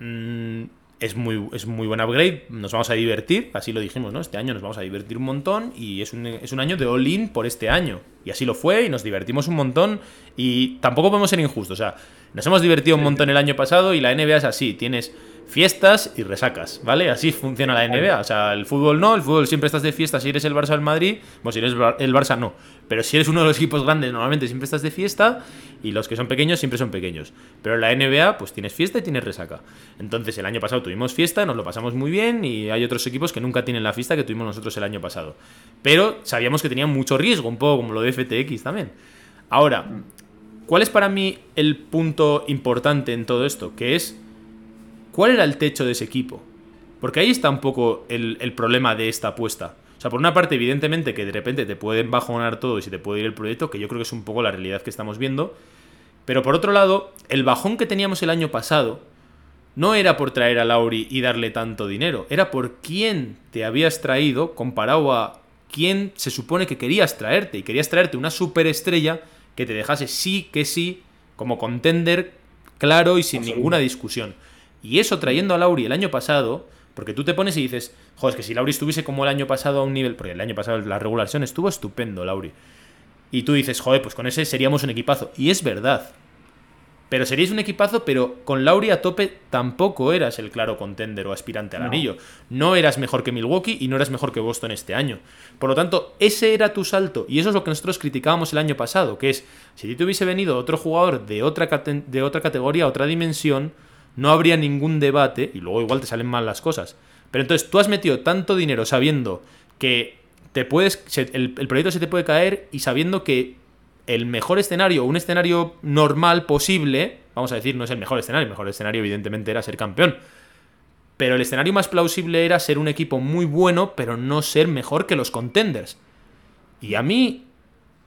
mm, es, muy, es muy buen upgrade, nos vamos a divertir, así lo dijimos, ¿no? Este año nos vamos a divertir un montón y es un, es un año de all-in por este año. Y así lo fue y nos divertimos un montón y tampoco podemos ser injustos, o sea, nos hemos divertido un montón el año pasado y la NBA es así, tienes fiestas y resacas, ¿vale? Así funciona la NBA. O sea, el fútbol no, el fútbol siempre estás de fiesta si eres el Barça o el Madrid, pues si eres el Barça no. Pero si eres uno de los equipos grandes, normalmente siempre estás de fiesta y los que son pequeños siempre son pequeños. Pero la NBA, pues tienes fiesta y tienes resaca. Entonces, el año pasado tuvimos fiesta, nos lo pasamos muy bien y hay otros equipos que nunca tienen la fiesta que tuvimos nosotros el año pasado. Pero sabíamos que tenían mucho riesgo, un poco como lo de FTX también. Ahora, ¿cuál es para mí el punto importante en todo esto? Que es ¿Cuál era el techo de ese equipo? Porque ahí está un poco el, problema de esta apuesta. O sea, por una parte, evidentemente, que de repente te pueden bajonar todo y se te puede ir el proyecto, que yo creo que es un poco la realidad que estamos viendo. Pero por otro lado, el bajón que teníamos el año pasado no era por traer a Lauri y darle tanto dinero, era por quién te habías traído comparado a quién se supone que querías traerte. Y querías traerte una superestrella que te dejase sí que sí como contender claro y sin ninguna discusión. Y eso trayendo a Lauri el año pasado, porque tú te pones y dices, joder, es que si Lauri estuviese como el año pasado a un nivel, porque el año pasado la regulación estuvo estupendo, Lauri. Y tú dices, joder, pues con ese seríamos un equipazo. Y es verdad. Pero seríais un equipazo, pero con Lauri a tope tampoco eras el claro contender o aspirante al anillo. No eras mejor que Milwaukee y no eras mejor que Boston este año. Por lo tanto, ese era tu salto. Y eso es lo que nosotros criticábamos el año pasado, que es, si te hubiese venido otro jugador de otra, de otra categoría, otra dimensión, no habría ningún debate y luego igual te salen mal las cosas. Pero entonces tú has metido tanto dinero sabiendo que te puedes el, proyecto se te puede caer y sabiendo que el mejor escenario, un escenario normal posible, vamos a decir, no es el mejor escenario, el mejor escenario evidentemente era ser campeón. Pero el escenario más plausible era ser un equipo muy bueno, pero no ser mejor que los contenders. Y a mí,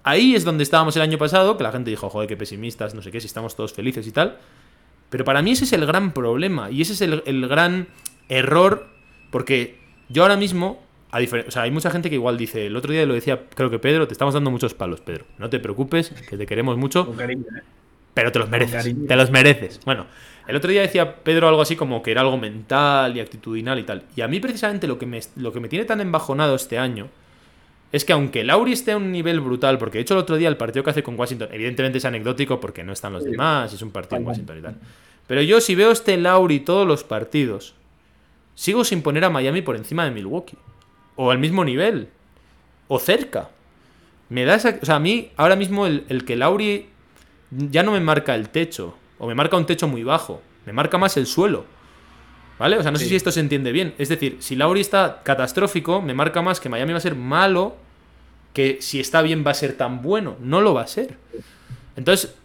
ahí es donde estábamos el año pasado, que la gente dijo, joder, qué pesimistas, no sé qué, si estamos todos felices y tal. Pero para mí ese es el gran problema y ese es el, gran error porque yo ahora mismo, a o sea, hay mucha gente que igual dice, el otro día lo decía, creo que Pedro, te estamos dando muchos palos, Pedro. No te preocupes, que te queremos mucho. ¿eh? Pero te los mereces. Te los mereces. Bueno, el otro día decía Pedro algo así como que era algo mental y actitudinal y tal. Y a mí precisamente lo que me, lo que me tiene tan embajonado este año es que aunque Lauri esté a un nivel brutal, porque de hecho el otro día el partido que hace con Washington, evidentemente es anecdótico porque no están los demás, es un partido en Washington y tal. Pero yo si veo este Lauri todos los partidos, sigo sin poner a Miami por encima de Milwaukee. O al mismo nivel. O cerca. Me da esa... O sea, a mí ahora mismo el, el que Lauri ya no me marca el techo. O me marca un techo muy bajo. Me marca más el suelo. ¿Vale? O sea, no sé si esto se entiende bien. Es decir, si Lauri está catastrófico, me marca más que Miami va a ser malo que si está bien va a ser tan bueno. No lo va a ser. Entonces,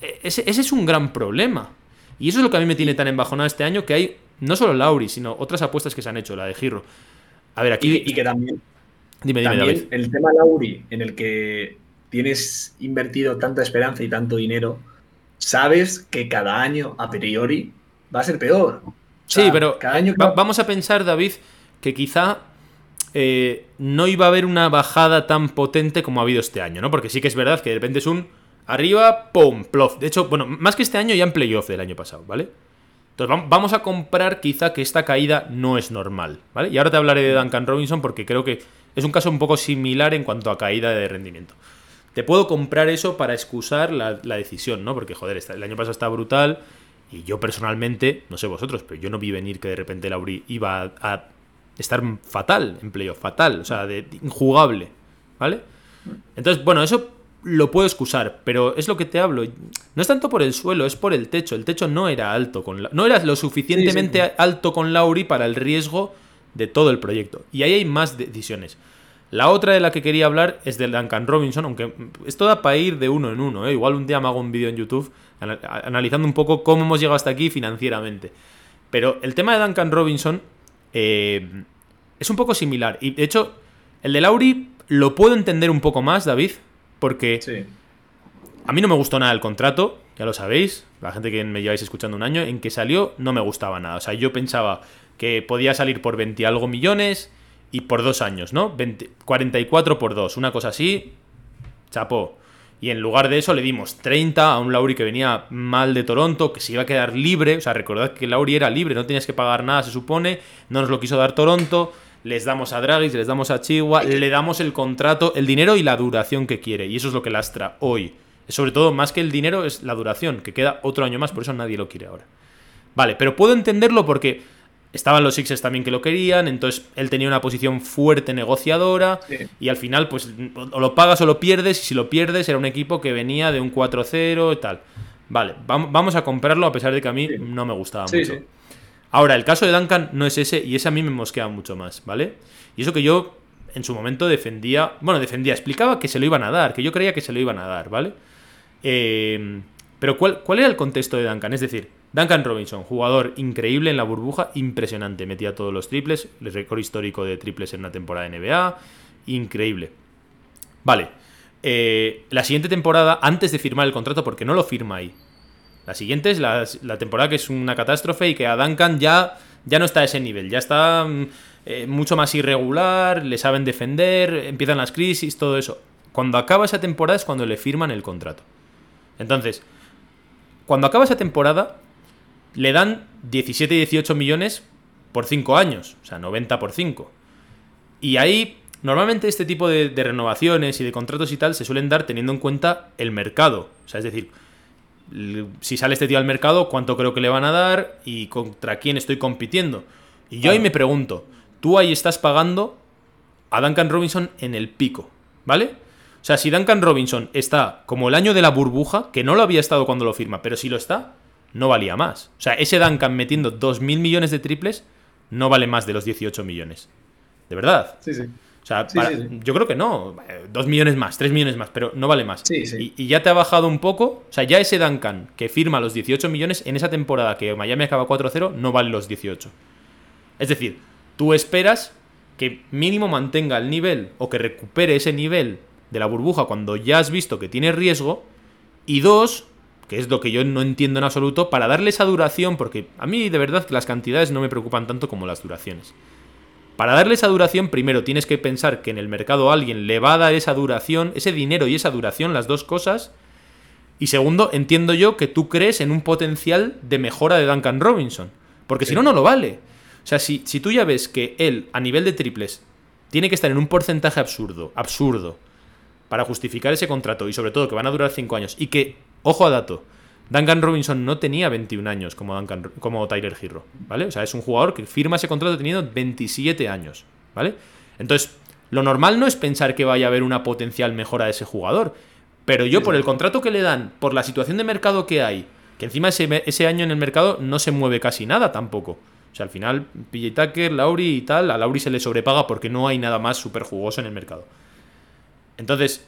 e-, ese, es un gran problema. Y eso es lo que a mí me tiene tan embajonado este año, que hay no solo Lauri, sino otras apuestas que se han hecho, la de Giro. A ver, aquí... Y, que también... Dime, dime, también El tema Lauri, en el que tienes invertido tanta esperanza y tanto dinero, sabes que cada año, a priori, va a ser peor sí, pero vamos a pensar, David, que quizá eh, no iba a haber una bajada tan potente como ha habido este año, ¿no? Porque sí que es verdad que de repente es un arriba, pum, plof. De hecho, bueno, más que este año ya en playoff del año pasado, ¿vale? Entonces vamos a comprar quizá que esta caída no es normal, ¿vale? Y ahora te hablaré de Duncan Robinson porque creo que es un caso un poco similar en cuanto a caída de rendimiento. Te puedo comprar eso para excusar la, decisión, ¿no? Porque, joder, el año pasado está brutal, y yo personalmente, no sé vosotros, pero yo no vi venir que de repente Lauri iba a, estar fatal en playoff, fatal, o sea, de, injugable, ¿vale? Entonces, bueno, eso lo puedo excusar, pero es lo que te hablo. No es tanto por el suelo, es por el techo. El techo no era alto con no era lo suficientemente alto con Lauri para el riesgo de todo el proyecto. Y ahí hay más decisiones. La otra de la que quería hablar es de Duncan Robinson, aunque esto da para ir de uno en uno. ¿eh? Igual un día me hago un vídeo en YouTube analizando un poco cómo hemos llegado hasta aquí financieramente. Pero el tema de Duncan Robinson eh, es un poco similar. Y de hecho, el de Lauri lo puedo entender un poco más, David, porque a mí no me gustó nada el contrato, ya lo sabéis, la gente que me lleváis escuchando un año, en que salió no me gustaba nada. O sea, yo pensaba que podía salir por 20 algo millones y por dos años, ¿no? 44 por dos, una cosa así, chapó. Y en lugar de eso le dimos 30 a un Lauri que venía mal de Toronto, que se iba a quedar libre. O sea, recordad que Lauri era libre, no tenías que pagar nada, se supone. No nos lo quiso dar Toronto. Les damos a Dragis, les damos a Chihuahua, le damos el contrato, el dinero y la duración que quiere. Y eso es lo que lastra hoy. Sobre todo, más que el dinero, es la duración, que queda otro año más, por eso nadie lo quiere ahora. Vale, pero puedo entenderlo porque estaban los Sixers también que lo querían, entonces él tenía una posición fuerte negociadora y al final pues o lo pagas o lo pierdes y si lo pierdes era un equipo que venía de un 4-0 y tal. Vale, vamos a comprarlo a pesar de que a mí no me gustaba mucho. Ahora, el caso de Duncan no es ese y ese a mí me mosquea mucho más, ¿vale? Y eso que yo en su momento defendía, bueno, defendía, explicaba que se lo iban a dar, que yo creía que se lo iban a dar, ¿vale? Eh, pero ¿cuál, ¿cuál era el contexto de Duncan? Es decir, Duncan Robinson, jugador increíble en la burbuja, impresionante, metía todos los triples, el récord histórico de triples en una temporada de NBA, increíble. Vale, eh, la siguiente temporada, antes de firmar el contrato, porque no lo firma ahí, la siguiente es la, temporada que es una catástrofe y que a Duncan ya, ya no está a ese nivel, ya está mm, eh, mucho más irregular, le saben defender, empiezan las crisis, todo eso. Cuando acaba esa temporada es cuando le firman el contrato. Entonces, cuando acaba esa temporada, le dan 17 y 18 millones por 5 años, o sea, 90 por 5. Y ahí, normalmente este tipo de, renovaciones y de contratos y tal se suelen dar teniendo en cuenta el mercado. O sea, es decir, si sale este tío al mercado, cuánto creo que le van a dar y contra quién estoy compitiendo. Y yo ahí me pregunto, tú ahí estás pagando a Duncan Robinson en el pico, ¿vale? O sea, si Duncan Robinson está como el año de la burbuja, que no lo había estado cuando lo firma, pero si lo está, no valía más. O sea, ese Duncan metiendo 2.000 millones de triples no vale más de los 18 millones. ¿De verdad? Sí, sí. O sea, yo creo que no. 2 millones más, 3 millones más, pero no vale más. Y, y, ya te ha bajado un poco. O sea, ya ese Duncan que firma los 18 millones en esa temporada que Miami acaba 4-0 no vale los 18. Es decir, tú esperas que mínimo mantenga el nivel o que recupere ese nivel de la burbuja cuando ya has visto que tiene riesgo. Y dos, que es lo que yo no entiendo en absoluto, para darle esa duración, porque a mí de verdad que las cantidades no me preocupan tanto como las duraciones. Para darle esa duración, primero tienes que pensar que en el mercado alguien le va a dar esa duración, ese dinero y esa duración, las dos cosas. Y segundo, entiendo yo que tú crees en un potencial de mejora de Duncan Robinson. Porque si no, no lo vale. O sea, si, si tú ya ves que él, a nivel de triples, tiene que estar en un porcentaje absurdo, absurdo, para justificar ese contrato y sobre todo que van a durar 5 años y que, ojo a dato, Duncan Robinson no tenía 21 años como, Duncan, como Tyler Hero, ¿vale? O sea, es un jugador que firma ese contrato teniendo 27 años, ¿vale? Entonces, lo normal no es pensar que vaya a haber una potencial mejora de ese jugador, pero yo por el contrato que le dan, por la situación de mercado que hay, que encima ese, ese año en el mercado no se mueve casi nada tampoco. O sea, al final, PJ Tucker, Lauri y tal, a Lauri se le sobrepaga porque no hay nada más súper jugoso en el mercado. Entonces,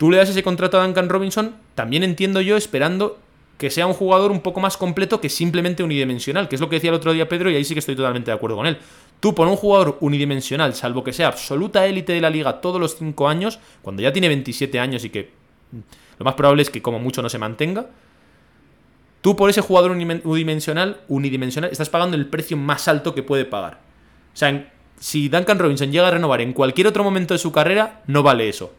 tú le das ese contrato a Duncan Robinson, también entiendo yo esperando que sea un jugador un poco más completo que simplemente unidimensional, que es lo que decía el otro día Pedro y ahí sí que estoy totalmente de acuerdo con él. Tú por un jugador unidimensional, salvo que sea absoluta élite de la liga todos los 5 años, cuando ya tiene 27 años y que lo más probable es que como mucho no se mantenga, tú por ese jugador unidimensional, unidimensional estás pagando el precio más alto que puede pagar. O sea, si Duncan Robinson llega a renovar en cualquier otro momento de su carrera, no vale eso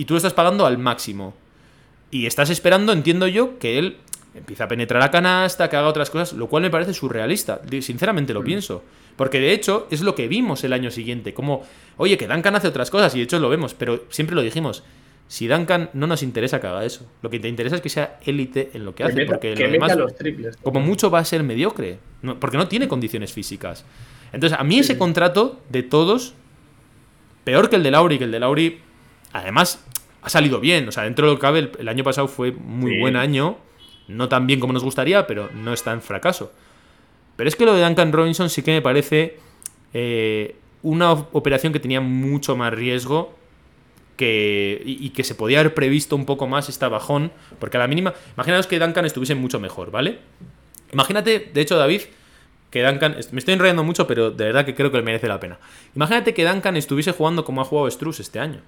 y tú lo estás pagando al máximo. Y estás esperando, entiendo yo, que él empiece a penetrar a canasta, que haga otras cosas, lo cual me parece surrealista. Sinceramente lo mm. pienso. Porque de hecho es lo que vimos el año siguiente. Como, oye, que Duncan hace otras cosas y de hecho lo vemos, pero siempre lo dijimos. Si Duncan no nos interesa que haga eso. Lo que te interesa es que sea élite en lo que, hace. porque lo demás, como mucho va a ser mediocre. porque no tiene condiciones físicas. Entonces, a mí ese contrato de todos, peor que el de Lauri, que el de Lauri, además, ha salido bien. O sea, dentro de lo que cabe, el, año pasado fue muy buen año. No tan bien como nos gustaría, pero no está en fracaso. Pero es que lo de Duncan Robinson sí que me parece eh, una operación que tenía mucho más riesgo que, y, que se podía haber previsto un poco más esta bajón. Porque a la mínima, imaginaos que Duncan estuviese mucho mejor, ¿vale? Imagínate, de hecho, David, que Duncan. Me estoy enrollando mucho, pero de verdad que creo que le merece la pena. Imagínate que Duncan estuviese jugando como ha jugado Struz este año.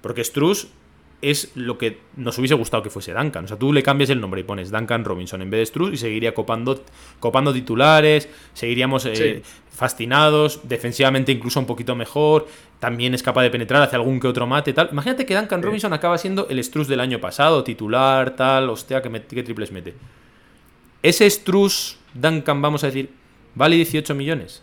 Porque Struz es lo que nos hubiese gustado que fuese Duncan. O sea, tú le cambias el nombre y pones Duncan Robinson en vez de Struz y seguiría copando, copando titulares, seguiríamos eh, fascinados, defensivamente incluso un poquito mejor, también es capaz de penetrar hacia algún que otro mate, tal. Imagínate que Duncan Robinson acaba siendo el Struz del año pasado, titular, tal, hostia, que, triples mete. Ese Struz, Duncan, vamos a decir, vale 18 millones.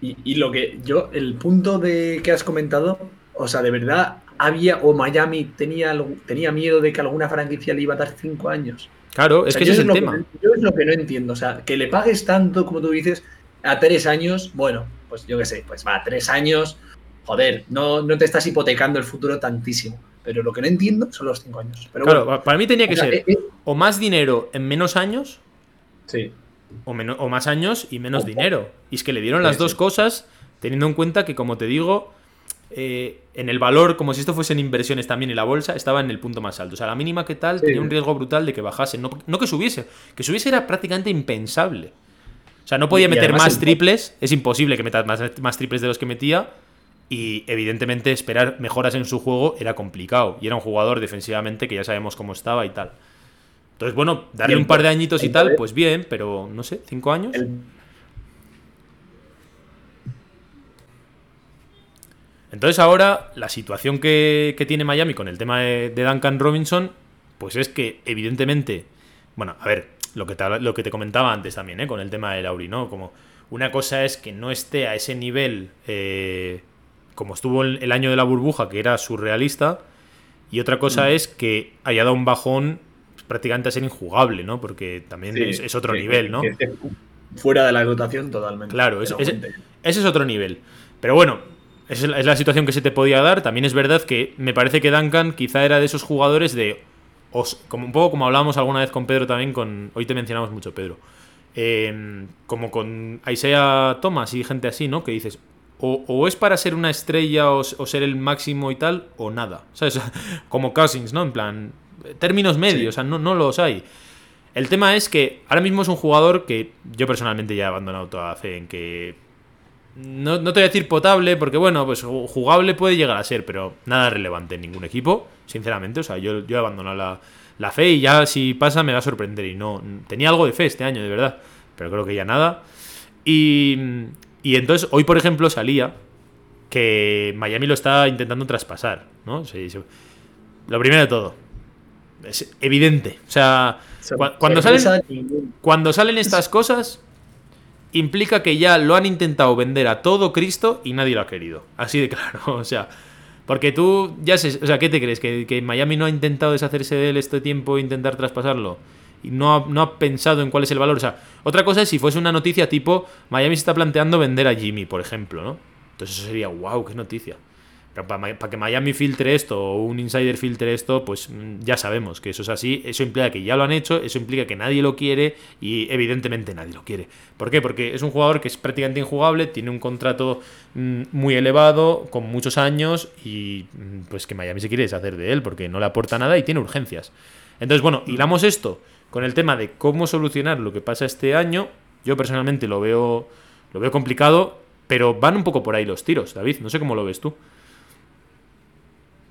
Y, y lo que yo, el punto de que has comentado o sea, de verdad había, o Miami tenía, tenía miedo de que alguna franquicia le iba a dar cinco años. Claro, es que ese es el tema. yo es lo que no entiendo, o sea, que le pagues tanto, como tú dices, a tres años, bueno, pues yo qué sé, pues va, tres años, joder, no, no te estás hipotecando el futuro tantísimo. Pero lo que no entiendo son los cinco años. Pero claro, para mí tenía que ser eh, eh, o más dinero en menos años. Sí. O, o más años y menos dinero. Y es que le dieron las dos cosas, teniendo en cuenta que, como te digo, eh, en el valor, como si esto fuesen inversiones también en la bolsa, estaba en el punto más alto. O sea, la mínima que tal tenía un riesgo brutal de que bajase. No, que subiese. Que subiese era prácticamente impensable. O sea, no podía meter más triples. Es imposible que meta más, triples de los que metía. Y evidentemente esperar mejoras en su juego era complicado. Y era un jugador defensivamente que ya sabemos cómo estaba y tal. Entonces, bueno, darle un par de añitos y tal, pues bien, pero no sé, cinco años. Entonces ahora la situación que, tiene Miami con el tema de, Duncan Robinson, pues es que evidentemente, bueno, a ver, lo que te, lo que te comentaba antes también, ¿eh? con el tema de Lauri, ¿no? Como una cosa es que no esté a ese nivel eh, como estuvo el, año de la burbuja, que era surrealista, y otra cosa mm. es que haya dado un bajón prácticamente a ser injugable, ¿no? Porque también es, otro nivel, ¿no? fuera de la rotación totalmente. Claro, ese es otro nivel. Pero bueno, es la situación que se te podía dar. También es verdad que me parece que Duncan quizá era de esos jugadores de. como un poco como hablábamos alguna vez con Pedro también, con. Hoy te mencionamos mucho, Pedro. Em, como con Isaiah Thomas y gente así, ¿no? Que dices, o, es para ser una estrella o, ser el máximo y tal, o nada. ¿Sabes? Como Cousins, ¿no? En plan, términos medios, o sea, no, no los hay. El tema es que ahora mismo es un jugador que yo personalmente ya he abandonado toda fe en que no, te voy a decir potable, porque bueno, pues jugable puede llegar a ser, pero nada relevante en ningún equipo, sinceramente. O sea, yo, yo he abandonado la, fe y ya si pasa me va a sorprender. Y no, tenía algo de fe este año, de verdad, pero creo que ya nada. Y, y entonces, hoy por ejemplo salía que Miami lo está intentando traspasar, ¿no? lo primero de todo, es evidente. O sea, cuando, salen, cuando salen estas cosas implica que ya lo han intentado vender a todo Cristo y nadie lo ha querido. Así de claro, o sea. Porque tú ya sé, o sea, ¿qué te crees? ¿Que, Miami no ha intentado deshacerse de él este tiempo e intentar traspasarlo? Y no ha, no ha pensado en cuál es el valor. O sea, otra cosa es si fuese una noticia tipo Miami se está planteando vender a Jimmy, por ejemplo, ¿no? Entonces eso sería, wow, qué noticia. Para, que Miami filtre esto o un insider filtre esto, pues mm, ya sabemos que eso es así. Eso implica que ya lo han hecho, eso implica que nadie lo quiere y evidentemente nadie lo quiere. ¿Por qué? Porque es un jugador que es prácticamente injugable, tiene un contrato mm, muy elevado, con muchos años y mm, pues que Miami se quiere deshacer de él porque no le aporta nada y tiene urgencias. Entonces, bueno, hilamos esto con el tema de cómo solucionar lo que pasa este año. Yo personalmente lo veo, lo veo complicado, pero van un poco por ahí los tiros, David. No sé cómo lo ves tú.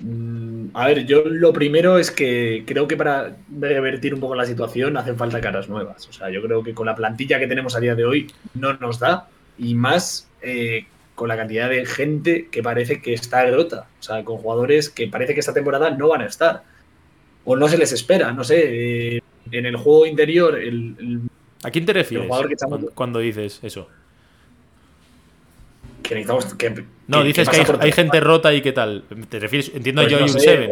Mm, a ver, yo lo primero es que creo que para revertir un poco la situación hacen falta caras nuevas. O sea, yo creo que con la plantilla que tenemos a día de hoy no nos da. Y más eh, con la cantidad de gente que parece que está rota. O sea, con jugadores que parece que esta temporada no van a estar. O no se les espera, no sé. Eh, en el juego interior, el, ¿A quién te refieres cuando dices eso? Que necesitamos que, no, dices que, hay, gente rota y qué tal. ¿Te refieres? Entiendo pues yo Jurseven.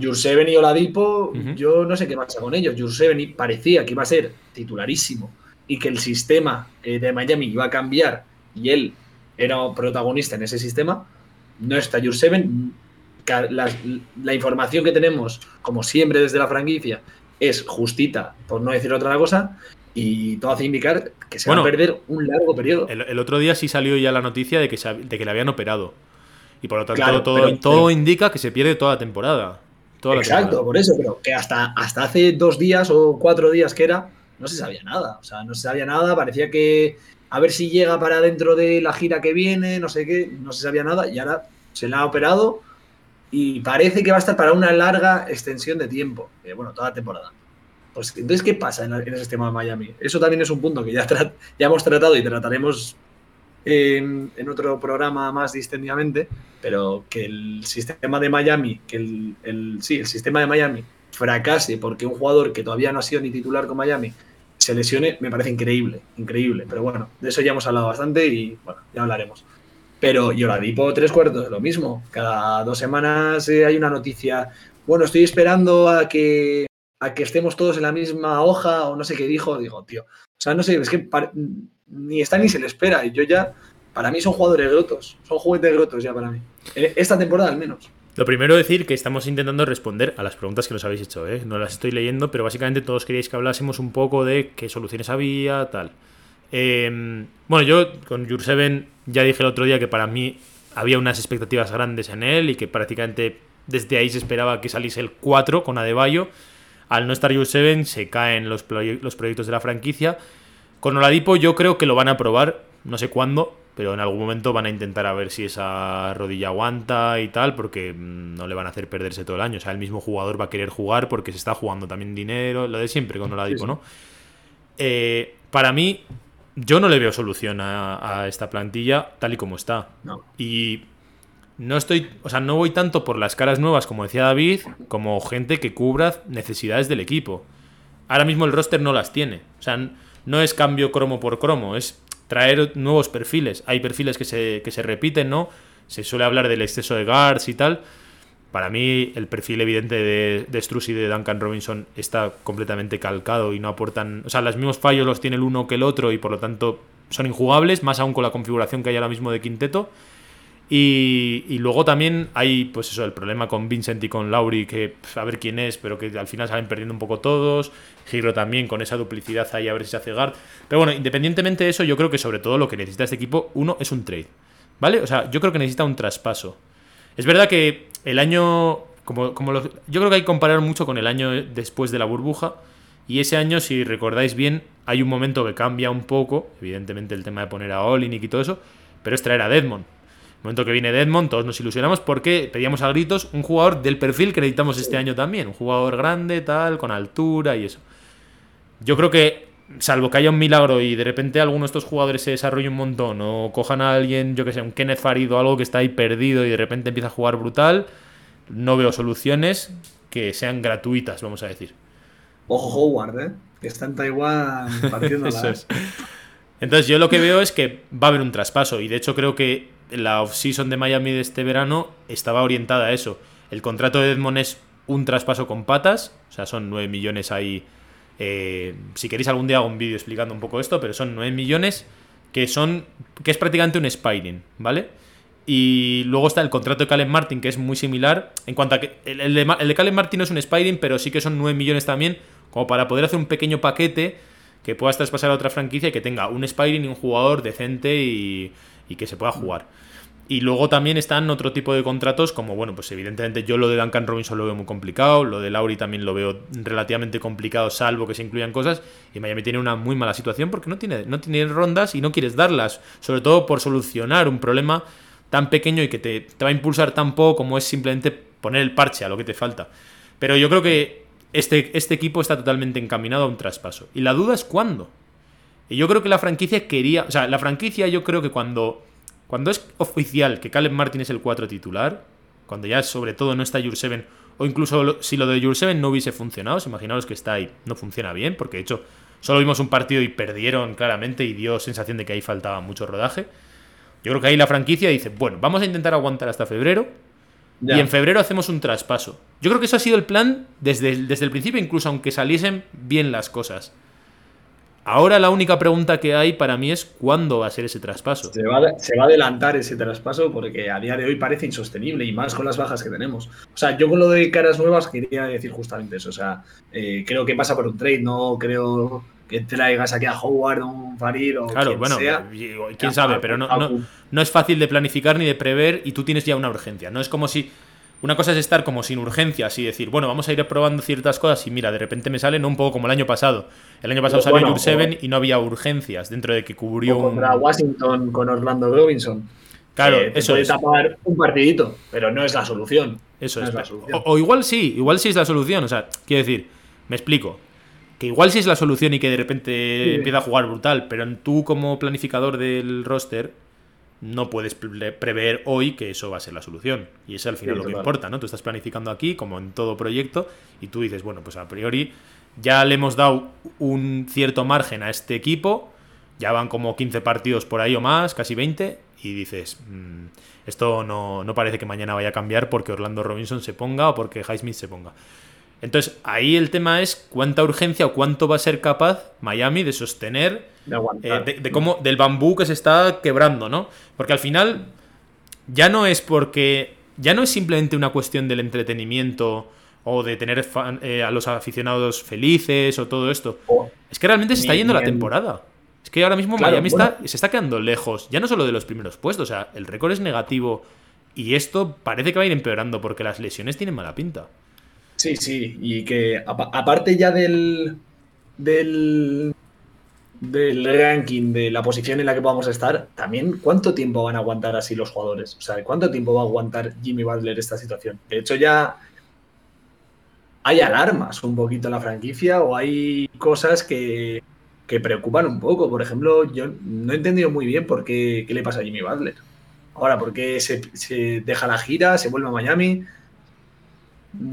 Jurseven y Oladipo, yo no sé qué pasa con ellos. Jurseven parecía que iba a ser titularísimo y que el sistema eh, de Miami iba a cambiar y él era protagonista en ese sistema. No está Jurseven. La, la información que tenemos, como siempre desde la franquicia, es justita, por no decir otra cosa, y todo hace indicar que se va a perder un largo periodo. El, otro día sí salió ya la noticia de que, de que le habían operado. Y por lo tanto, todo, todo indica que se pierde toda la temporada. Exacto, por eso, pero que hasta, hasta hace dos días o cuatro días que era, no se sabía nada. O sea, no se sabía nada, parecía que a ver si llega para dentro de la gira que viene, no sé qué, no se sabía nada, y ahora se le ha operado y parece que va a estar para una larga extensión de tiempo. Eh, bueno, toda la temporada. Pues entonces, ¿qué pasa en, el sistema de Miami? Eso también es un punto que ya, ya hemos tratado y trataremos en, otro programa más distendidamente, pero que el sistema de Miami, que el, sí, el sistema de Miami fracase porque un jugador que todavía no ha sido ni titular con Miami se lesione, me parece increíble, increíble. Pero bueno, de eso ya hemos hablado bastante y bueno, ya hablaremos. Pero yo la Oladipo tres cuartos lo mismo. Cada dos semanas eh, hay una noticia. Bueno, estoy esperando a que, a que estemos todos en la misma hoja o no sé qué dijo. Digo, tío. O sea, no sé, es que ni está ni se le espera. Y yo ya, para mí son jugadores grotos. Son juguetes grotos ya para mí. Esta temporada al menos. Lo primero decir que estamos intentando responder a las preguntas que nos habéis hecho, ¿eh? no las estoy leyendo, pero básicamente todos queríais que hablásemos un poco de qué soluciones había, tal. Em, bueno, yo con Jurseven ya dije el otro día que para mí había unas expectativas grandes en él y que prácticamente desde ahí se esperaba que saliese el 4 con Adebayo. Al no estar Jurseven se caen los, los proyectos de la franquicia. Con Oladipo yo creo que lo van a probar, no sé cuándo, pero en algún momento van a intentar a ver si esa rodilla aguanta y tal, porque mm, no le van a hacer perderse todo el año. O sea, el mismo jugador va a querer jugar porque se está jugando también dinero, lo de siempre con Oladipo, ¿no? Eh, para mí, yo no le veo solución a, esta plantilla tal y como está. Y no estoy, o sea, no voy tanto por las caras nuevas, como decía David, como gente que cubra necesidades del equipo. Ahora mismo el roster no las tiene. O sea, no es cambio cromo por cromo, es traer nuevos perfiles. Hay perfiles que se, que se repiten, ¿no? Se suele hablar del exceso de guards y tal. Para mí, el perfil evidente de, de y de Duncan Robinson está completamente calcado y no aportan. O sea, los mismos fallos los tiene el uno que el otro y por lo tanto son injugables, más aún con la configuración que hay ahora mismo de quinteto. Y, luego también hay, pues eso, el problema con Vincent y con Lauri, que a ver quién es, pero que al final salen perdiendo un poco todos. Giro también con esa duplicidad ahí a ver si se hace guard. Pero bueno, independientemente de eso, yo creo que sobre todo lo que necesita este equipo, uno, es un trade. ¿Vale? O sea, yo creo que necesita un traspaso. Es verdad que el año. Como, como yo creo que hay que comparar mucho con el año después de la burbuja. Y ese año, si recordáis bien, hay un momento que cambia un poco. Evidentemente, el tema de poner a Olinik y todo eso. Pero es traer a Deadmond. Momento que viene Deadmond, todos nos ilusionamos porque pedíamos a gritos un jugador del perfil que necesitamos este año también. Un jugador grande, tal, con altura y eso. Yo creo que salvo que haya un milagro y de repente alguno de estos jugadores se desarrolle un montón o cojan a alguien, yo que sé, un Kenneth Farid o algo que está ahí perdido y de repente empieza a jugar brutal, no veo soluciones que sean gratuitas, vamos a decir. Ojo Howard, ¿eh? Que está en Taiwán partiendo la... Entonces yo lo que veo es que va a haber un traspaso y de hecho creo que la off-season de Miami de este verano estaba orientada a eso. El contrato de Edmond es un traspaso con patas, o sea, son 9 millones ahí eh, si queréis algún día hago un vídeo explicando un poco esto, pero son 9 millones que son que es prácticamente un Spiring, ¿vale? Y luego está el contrato de Calen Martin, que es muy similar. En cuanto a que el, de, Calen Martin no es un Spiring, pero sí que son 9 millones también, como para poder hacer un pequeño paquete que puedas traspasar a otra franquicia y que tenga un Spiring y un jugador decente y, y que se pueda jugar. Y luego también están otro tipo de contratos, como bueno, pues evidentemente yo lo de Duncan Robinson lo veo muy complicado, lo de Lauri también lo veo relativamente complicado, salvo que se incluyan cosas. Y Miami tiene una muy mala situación porque no tiene, no tiene rondas y no quieres darlas, sobre todo por solucionar un problema tan pequeño y que te, te va a impulsar tan poco como es simplemente poner el parche a lo que te falta. Pero yo creo que este, este equipo está totalmente encaminado a un traspaso. Y la duda es cuándo. Y yo creo que la franquicia quería, o sea, la franquicia yo creo que cuando cuando es oficial que Caleb Martin es el 4 titular, cuando ya sobre todo no está Jurseven, o incluso si lo de Jurseven no hubiese funcionado, imaginaos que está ahí, no funciona bien, porque de hecho solo vimos un partido y perdieron claramente y dio sensación de que ahí faltaba mucho rodaje. Yo creo que ahí la franquicia dice, bueno, vamos a intentar aguantar hasta febrero y en febrero hacemos un traspaso. Yo creo que eso ha sido el plan desde, desde el principio, incluso aunque saliesen bien las cosas. Ahora la única pregunta que hay para mí es cuándo va a ser ese traspaso. Se va, a adelantar ese traspaso porque a día de hoy parece insostenible y más con las bajas que tenemos. O sea, yo con lo de caras nuevas quería decir justamente eso. O sea, eh, creo que pasa por un trade, no creo que traigas aquí a Howard, un Farid o claro, bueno, quién sabe, pero no, no, no es fácil de planificar ni de prever y tú tienes ya una urgencia. No es como si una cosa es estar como sin urgencias y decir, bueno, vamos a ir probando ciertas cosas y mira, de repente me salen un poco como el año pasado. El año pasado salió Jur 7 y no había urgencias dentro de que cubrió o contra Washington con Orlando Robinson. Claro, eso puede tapar un partidito, pero no es la solución. Eso es. la solución. O, igual sí, igual sí es la solución. O sea, quiero decir, me explico. Que igual sí es la solución y que de repente empieza a jugar brutal, pero tú como planificador del roster no puedes prever hoy que eso va a ser la solución. Y eso al final lo que importa, ¿no? Tú estás planificando aquí, como en todo proyecto, y tú dices, bueno, pues a priori ya le hemos dado un cierto margen a este equipo, ya van como 15 partidos por ahí o más, casi 20, y dices, mm, esto no, no, parece que mañana vaya a cambiar porque Orlando Robinson se ponga o porque Highsmith se ponga. Entonces, ahí el tema es cuánta urgencia o cuánto va a ser capaz Miami de sostener De eh, de, de cómo, del bambú que se está quebrando, ¿no? Porque al final ya no es porque. Ya no es simplemente una cuestión del entretenimiento o de tener fan- eh, a los aficionados felices o todo esto. Es que realmente se está yendo la temporada. Es que ahora mismo Claro, Miami está, se está quedando lejos, ya no solo de los primeros puestos, o sea, el récord es negativo y esto parece que va a ir empeorando porque las lesiones tienen mala pinta. Sí, sí, y que apa- aparte ya del, del, ranking, de la posición en la que a estar, también cuánto tiempo van a aguantar así los jugadores. O sea, cuánto tiempo va a aguantar Jimmy Butler esta situación. De hecho, ya hay alarmas un poquito en la franquicia o hay cosas que, que preocupan un poco. Por ejemplo, yo no he entendido muy bien por qué, qué le pasa a Jimmy Butler. Ahora, ¿por qué se, se deja la gira, se vuelve a Miami?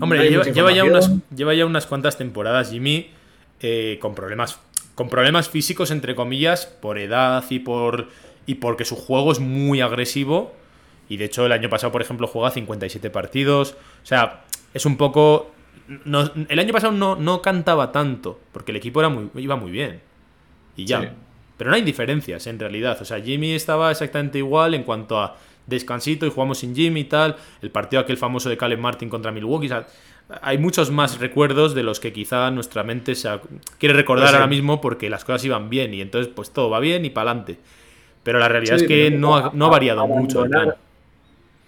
Hombre, No lleva, ya unas, lleva ya unas cuantas temporadas Jimmy eh, con problemas con problemas físicos entre comillas por edad y por y porque su juego es muy agresivo. Y de hecho el año pasado por ejemplo juega 57 partidos. O sea es un poco no- el año pasado no, no cantaba tanto porque el equipo era muy, iba muy bien. Y ya. Sí. pero no hay diferencias en realidad. O sea Jimmy estaba exactamente igual en cuanto a descansito y jugamos sin Jimmy y tal el partido aquel famoso de Caleb Martin contra Milwaukee o sea, hay muchos más recuerdos de los que quizá nuestra mente se quiere recordar sí. ahora mismo porque las cosas iban bien y entonces pues todo va bien y para adelante. Pero la realidad Sí, es que no ha, no ha variado mucho. el abandonar- plan.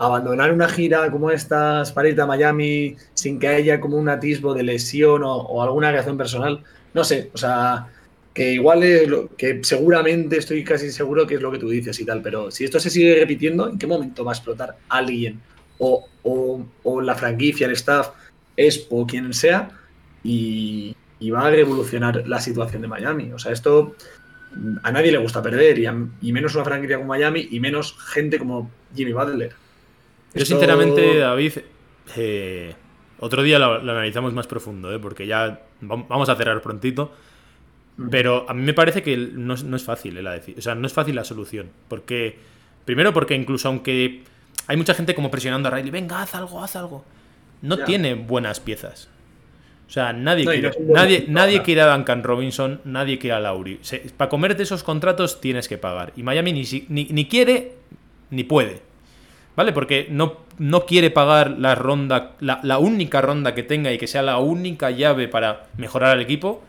Abandonar una gira como estas para irte a Miami sin que haya como un atisbo de lesión o, o alguna reacción personal, no sé, o sea, que igual es lo que seguramente estoy casi seguro que es lo que tú dices y tal, pero si esto se sigue repitiendo, ¿en qué momento va a explotar alguien o, o- o la franquicia, el staff, Expo, quien sea, y, y va a revolucionar la situación de Miami? O sea, esto a nadie le gusta perder y, a- y menos una franquicia como Miami y menos gente como Jimmy Butler. Yo Esto- sinceramente, David, eh, otro día lo, lo analizamos más profundo, ¿eh? porque ya vam- vamos a cerrar prontito. Pero a mí me parece que no, es- no es fácil eh, la o sea, no es fácil la solución. Porque, primero porque incluso aunque hay mucha gente como presionando a Riley, venga, haz algo, haz algo. No Ya. tiene buenas piezas. O sea, nadie, No, quiere, no nadie, nadie quiere a Duncan Robinson, nadie quiere a Lauri. Se- para comerte esos contratos tienes que pagar. Y Miami ni, ni, ni quiere ni puede. ¿Vale? Porque no, no quiere pagar la ronda, la, la única ronda que tenga y que sea la única llave para mejorar al equipo.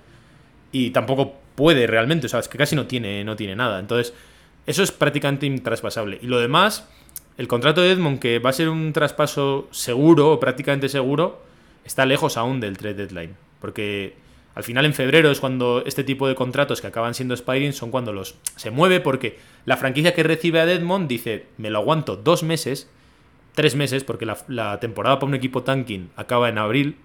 Y tampoco puede realmente. O sea, es que casi no tiene, no tiene nada. Entonces, eso es prácticamente intraspasable. Y lo demás, el contrato de Edmond, que va a ser un traspaso seguro o prácticamente seguro, está lejos aún del trade deadline. Porque al final en febrero es cuando este tipo de contratos que acaban siendo expiring son cuando los se mueve porque la franquicia que recibe a Edmond dice, me lo aguanto dos meses, tres meses, porque la, la temporada para un equipo tanking acaba en abril,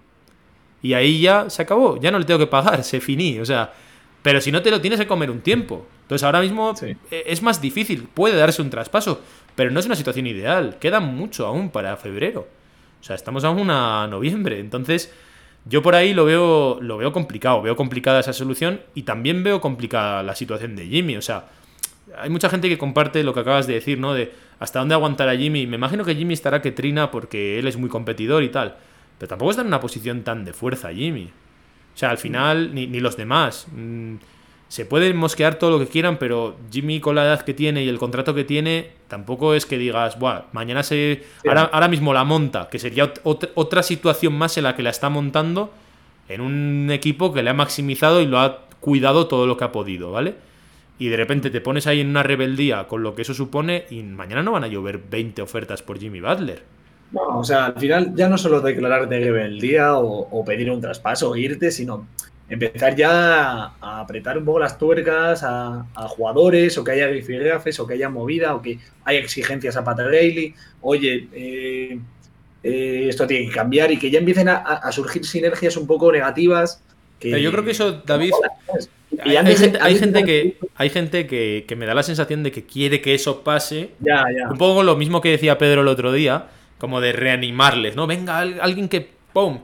y ahí ya se acabó, ya no le tengo que pagar, se finí, o sea, pero si no te lo tienes que comer un tiempo. Entonces ahora mismo Sí. eh, es más difícil, puede darse un traspaso, pero no es una situación ideal, queda mucho aún para febrero. O sea, estamos aún a noviembre, entonces yo por ahí lo veo lo veo complicado, veo complicada esa solución y también veo complicada la situación de Jimmy, o sea, hay mucha gente que comparte lo que acabas de decir, ¿no? De hasta dónde aguantará Jimmy. Me imagino que Jimmy estará que trina porque él es muy competidor y tal. Pero tampoco está en una posición tan de fuerza Jimmy. O sea, al final, ni, ni los demás. Mm, se pueden mosquear todo lo que quieran, pero Jimmy con la edad que tiene y el contrato que tiene, tampoco es que digas, Buah, mañana se. Sí. Ahora, ahora mismo la monta, que sería ot- ot- otra situación más en la que la está montando en un equipo que le ha maximizado y lo ha cuidado todo lo que ha podido, ¿vale? Y de repente te pones ahí en una rebeldía con lo que eso supone y mañana no van a llover 20 ofertas por Jimmy Butler. No, o sea, al final ya no solo declarar de rebeldía o, o pedir un traspaso o irte, sino empezar ya a apretar un poco las tuercas a, a jugadores o que haya rifirrafes o que haya movida o que haya exigencias a Pat. Oye, eh, eh, esto tiene que cambiar y que ya empiecen a, a surgir sinergias un poco negativas. Que, Pero yo creo que eso, David, hay, hay gente, hay antes de- gente que, hay gente que, que me da la sensación de que quiere que eso pase. Ya, ya. Un poco lo mismo que decía Pedro el otro día, como de reanimarles, ¿no? Venga, al- alguien que... ¡Pum!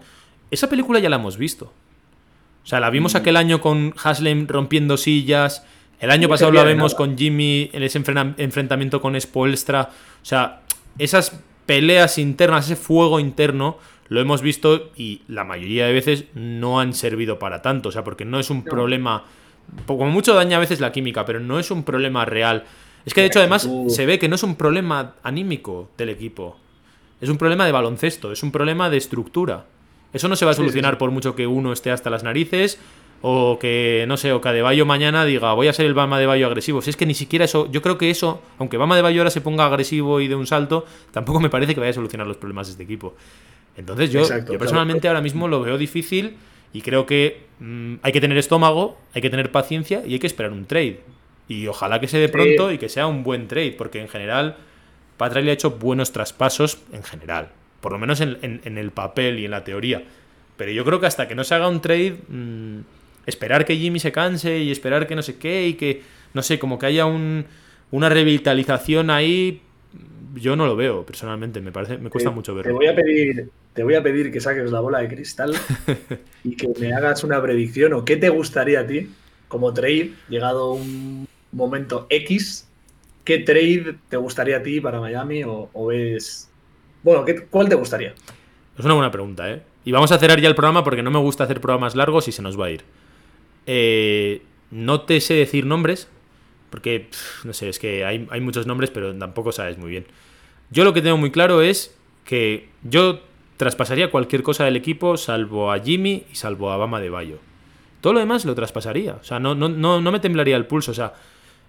Esa película ya la hemos visto. O sea, la vimos aquel año con Haslem rompiendo sillas, El año pasado lo vemos con Jimmy en ese enfrentamiento con Spoelstra. O sea, esas peleas internas, ese fuego interno, lo hemos visto y la mayoría de veces no han servido para tanto. O sea, porque no es un problema. Como mucho daña a veces la química, pero no es un problema real. Es que de hecho, además, se ve que no es un problema anímico del equipo. Es un problema de baloncesto, es un problema de estructura. Eso no se va a solucionar por mucho que uno esté hasta las narices o que, no sé, o que Adebayo mañana diga voy a ser el Bama de Bayo agresivo. Si es que ni siquiera eso, yo creo que eso, aunque Bama de Bayo ahora se ponga agresivo y de un salto, tampoco me parece que vaya a solucionar los problemas de este equipo. Entonces yo, yo personalmente ahora mismo lo veo difícil y creo que mm, hay que tener estómago, hay que tener paciencia y hay que esperar un trade. Y ojalá que se dé pronto y que sea un buen trade, porque en general Patra le ha hecho buenos traspasos en general, por lo menos en, el papel y en la teoría. Pero yo creo que hasta que no se haga un trade, mm, esperar que Jimmy se canse y esperar que no sé qué y que, no sé, como que haya una revitalización ahí, yo no lo veo personalmente, me parece, me cuesta mucho verlo. Te voy a pedir, te voy a pedir que saques la bola de cristal y que me hagas una predicción o qué te gustaría a ti como trade, llegado un momento X, ¿qué trade te gustaría a ti para Miami o, ves... Bueno, ¿qué, ¿cuál te gustaría? Es una buena pregunta, ¿eh? Y vamos a cerrar ya el programa porque no me gusta hacer programas largos y se nos va a ir. Eh, no te sé decir nombres, porque, no sé, es que hay, hay, muchos nombres, pero tampoco sabes muy bien. Yo lo que tengo muy claro es que yo traspasaría cualquier cosa del equipo, salvo a Jimmy y salvo a Bama de Bayo. Todo lo demás lo traspasaría. O sea, no, no, no, no me temblaría el pulso. O sea,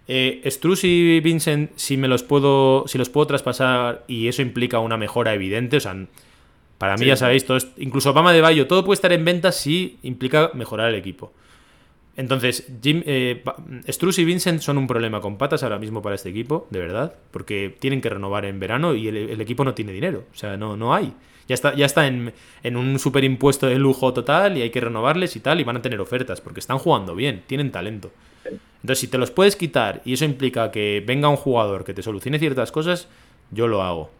eh, Struz y Vincent, si me los puedo. Si los puedo traspasar y eso implica una mejora evidente. O sea, para mí ya sabéis, todo incluso Obama de Bayo, todo puede estar en venta si implica mejorar el equipo. Entonces, Jim, eh, y Vincent son un problema con patas ahora mismo para este equipo, de verdad, porque tienen que renovar en verano y el, equipo no tiene dinero, o sea, no, no hay. Ya está, ya está en, en un superimpuesto de lujo total y hay que renovarles y tal, y van a tener ofertas, porque están jugando bien, tienen talento. Entonces, si te los puedes quitar y eso implica que venga un jugador que te solucione ciertas cosas, yo lo hago.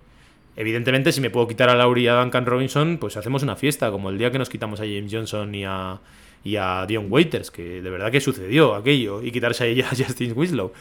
Evidentemente, si me puedo quitar a Laurie y a Duncan Robinson, pues hacemos una fiesta, como el día que nos quitamos a James Johnson y a, y a Dion Waiters, que de verdad que sucedió aquello, y quitarse a ella a Justin Winslow.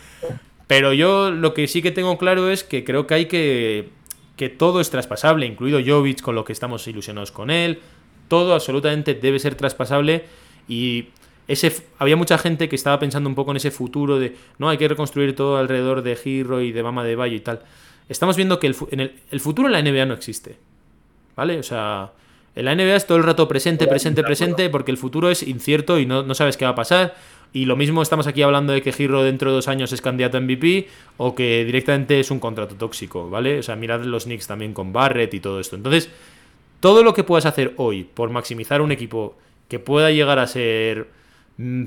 Pero yo lo que sí que tengo claro es que creo que hay que. que todo es traspasable, incluido Jovic con lo que estamos ilusionados con él. Todo absolutamente debe ser traspasable. Y ese, había mucha gente que estaba pensando un poco en ese futuro de no, hay que reconstruir todo alrededor de Giro y de Mama de Valle y tal. Estamos viendo que el, en el, el futuro en la NBA no existe. ¿Vale? O sea, en la NBA es todo el rato presente, presente, presente, porque el futuro es incierto y no, sabes qué va a pasar. Y lo mismo estamos aquí hablando de que Giro dentro de dos años es candidato a MVP o que directamente es un contrato tóxico, ¿vale? O sea, mirad los Knicks también con Barrett y todo esto. Entonces, todo lo que puedas hacer hoy por maximizar un equipo que pueda llegar a ser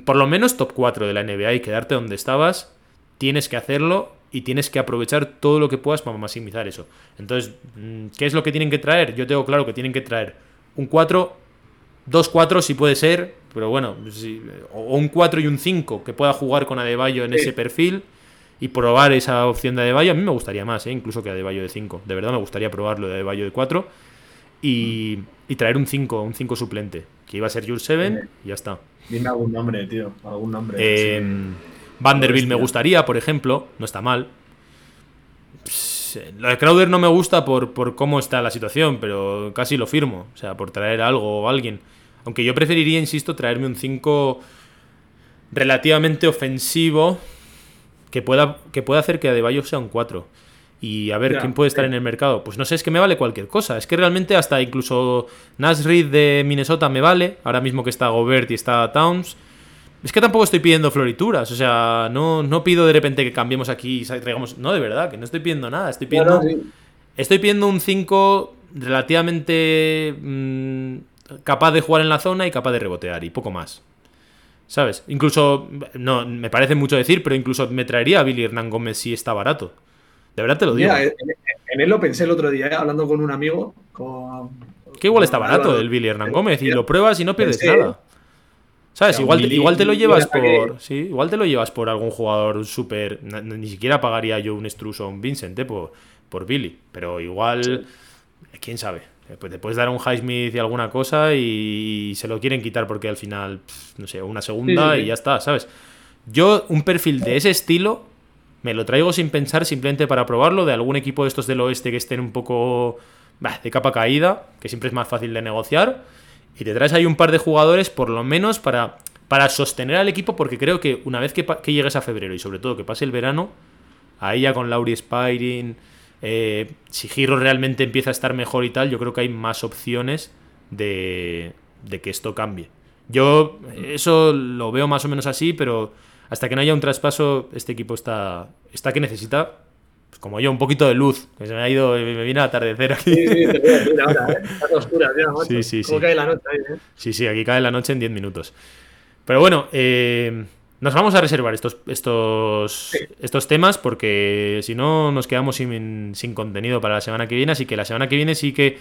por lo menos top 4 de la NBA y quedarte donde estabas, tienes que hacerlo y tienes que aprovechar todo lo que puedas para maximizar eso. Entonces, mm, ¿qué es lo que tienen que traer? Yo tengo claro que tienen que traer un 4, 2-4 si puede ser, pero bueno, o un 4 y un 5 que pueda jugar con Adebayo en ese perfil y probar esa opción de Adebayo. A mí me gustaría más, ¿eh? incluso que Adebayo de 5. De verdad me gustaría probarlo de Adebayo de 4 y, y traer un 5, un 5 suplente, que iba a ser Jules 7 y ya está. Dime algún nombre, tío, algún nombre. Eh, Vanderbilt me gustaría, por ejemplo, no está mal. Lo de Crowder no me gusta por, por cómo está la situación, pero casi lo firmo. O sea, por traer algo o alguien. Aunque yo preferiría, insisto, traerme un 5 relativamente ofensivo que pueda, que pueda hacer que Adebayo sea un 4. Y a ver, ¿quién puede estar en el mercado? Pues no sé, es que me vale cualquier cosa. Es que realmente hasta incluso Nasrid de Minnesota me vale. Ahora mismo que está Gobert y está Towns. Es que tampoco estoy pidiendo florituras, o sea, no, no pido de repente que cambiemos aquí y traigamos. No, de verdad, que no estoy pidiendo nada. Estoy pidiendo, estoy pidiendo un 5 relativamente mm, capaz de jugar en la zona y capaz de rebotear y poco más. ¿Sabes? Incluso, no, me parece mucho decir, pero incluso me traería a Billy Hernán Gómez si está barato. De verdad te lo digo. en, él lo pensé el otro día, ¿eh? hablando con un amigo. Con, que igual está barato el Billy Hernán Gómez y lo pruebas y no pierdes nada. ¿Sabes? Igual, te, igual te lo llevas por. Sí, igual te lo llevas por algún jugador súper. Ni siquiera pagaría yo un Struz o un Vincent eh, por, por Billy. Pero igual. Quién sabe. Pues te puedes dar un Highsmith y alguna cosa y se lo quieren quitar porque al final, no sé, una segunda y ya está, ¿sabes? Yo, un perfil de ese estilo, me lo traigo sin pensar, simplemente para probarlo, de algún equipo de estos del oeste que estén un poco bah, de capa caída, que siempre es más fácil de negociar. Y te traes ahí un par de jugadores, por lo menos, para, para sostener al equipo, porque creo que una vez que, llegues a febrero y sobre todo que pase el verano, ahí ya con Lauri Spiring, eh, si Giro realmente empieza a estar mejor y tal, yo creo que hay más opciones de, de que esto cambie. Yo eso lo veo más o menos así, pero hasta que no haya un traspaso, este equipo está, está que necesita, pues como yo, un poquito de luz, que se me ha ido, me viene a atardecer aquí. Sí, sí, te a ahora, ¿eh? Estás a oscuras ya, macho. Sí, sí, ¿Cómo sí. cae la noche ahí, eh? Sí, sí, aquí cae la noche en 10 minutos. Pero bueno, eh, nos vamos a reservar estos, estos, estos temas porque si no nos quedamos sin, sin contenido para la semana que viene. Así que la semana que viene sí que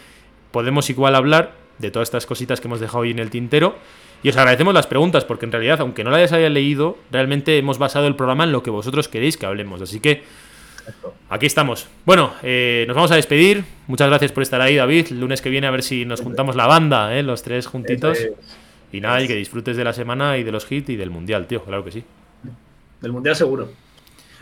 podemos igual hablar de todas estas cositas que hemos dejado hoy en el tintero. Y os agradecemos las preguntas porque en realidad, aunque no las haya leído, realmente hemos basado el programa en lo que vosotros queréis que hablemos. Así que Aquí estamos. Bueno, eh, nos vamos a despedir. Muchas gracias por estar ahí, David. El lunes que viene a ver si nos juntamos la banda, ¿eh? los tres juntitos. Y nada, y que disfrutes de la semana y de los hits y del mundial, tío. Claro que sí. Del mundial seguro.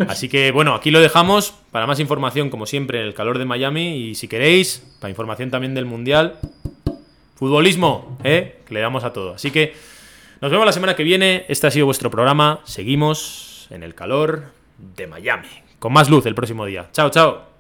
Así que bueno, aquí lo dejamos. Para más información, como siempre, en el calor de Miami. Y si queréis, para información también del mundial. Futbolismo, ¿eh? Que le damos a todo. Así que nos vemos la semana que viene. Este ha sido vuestro programa. Seguimos en el calor de Miami. Con más luz el próximo día. Chao, chao.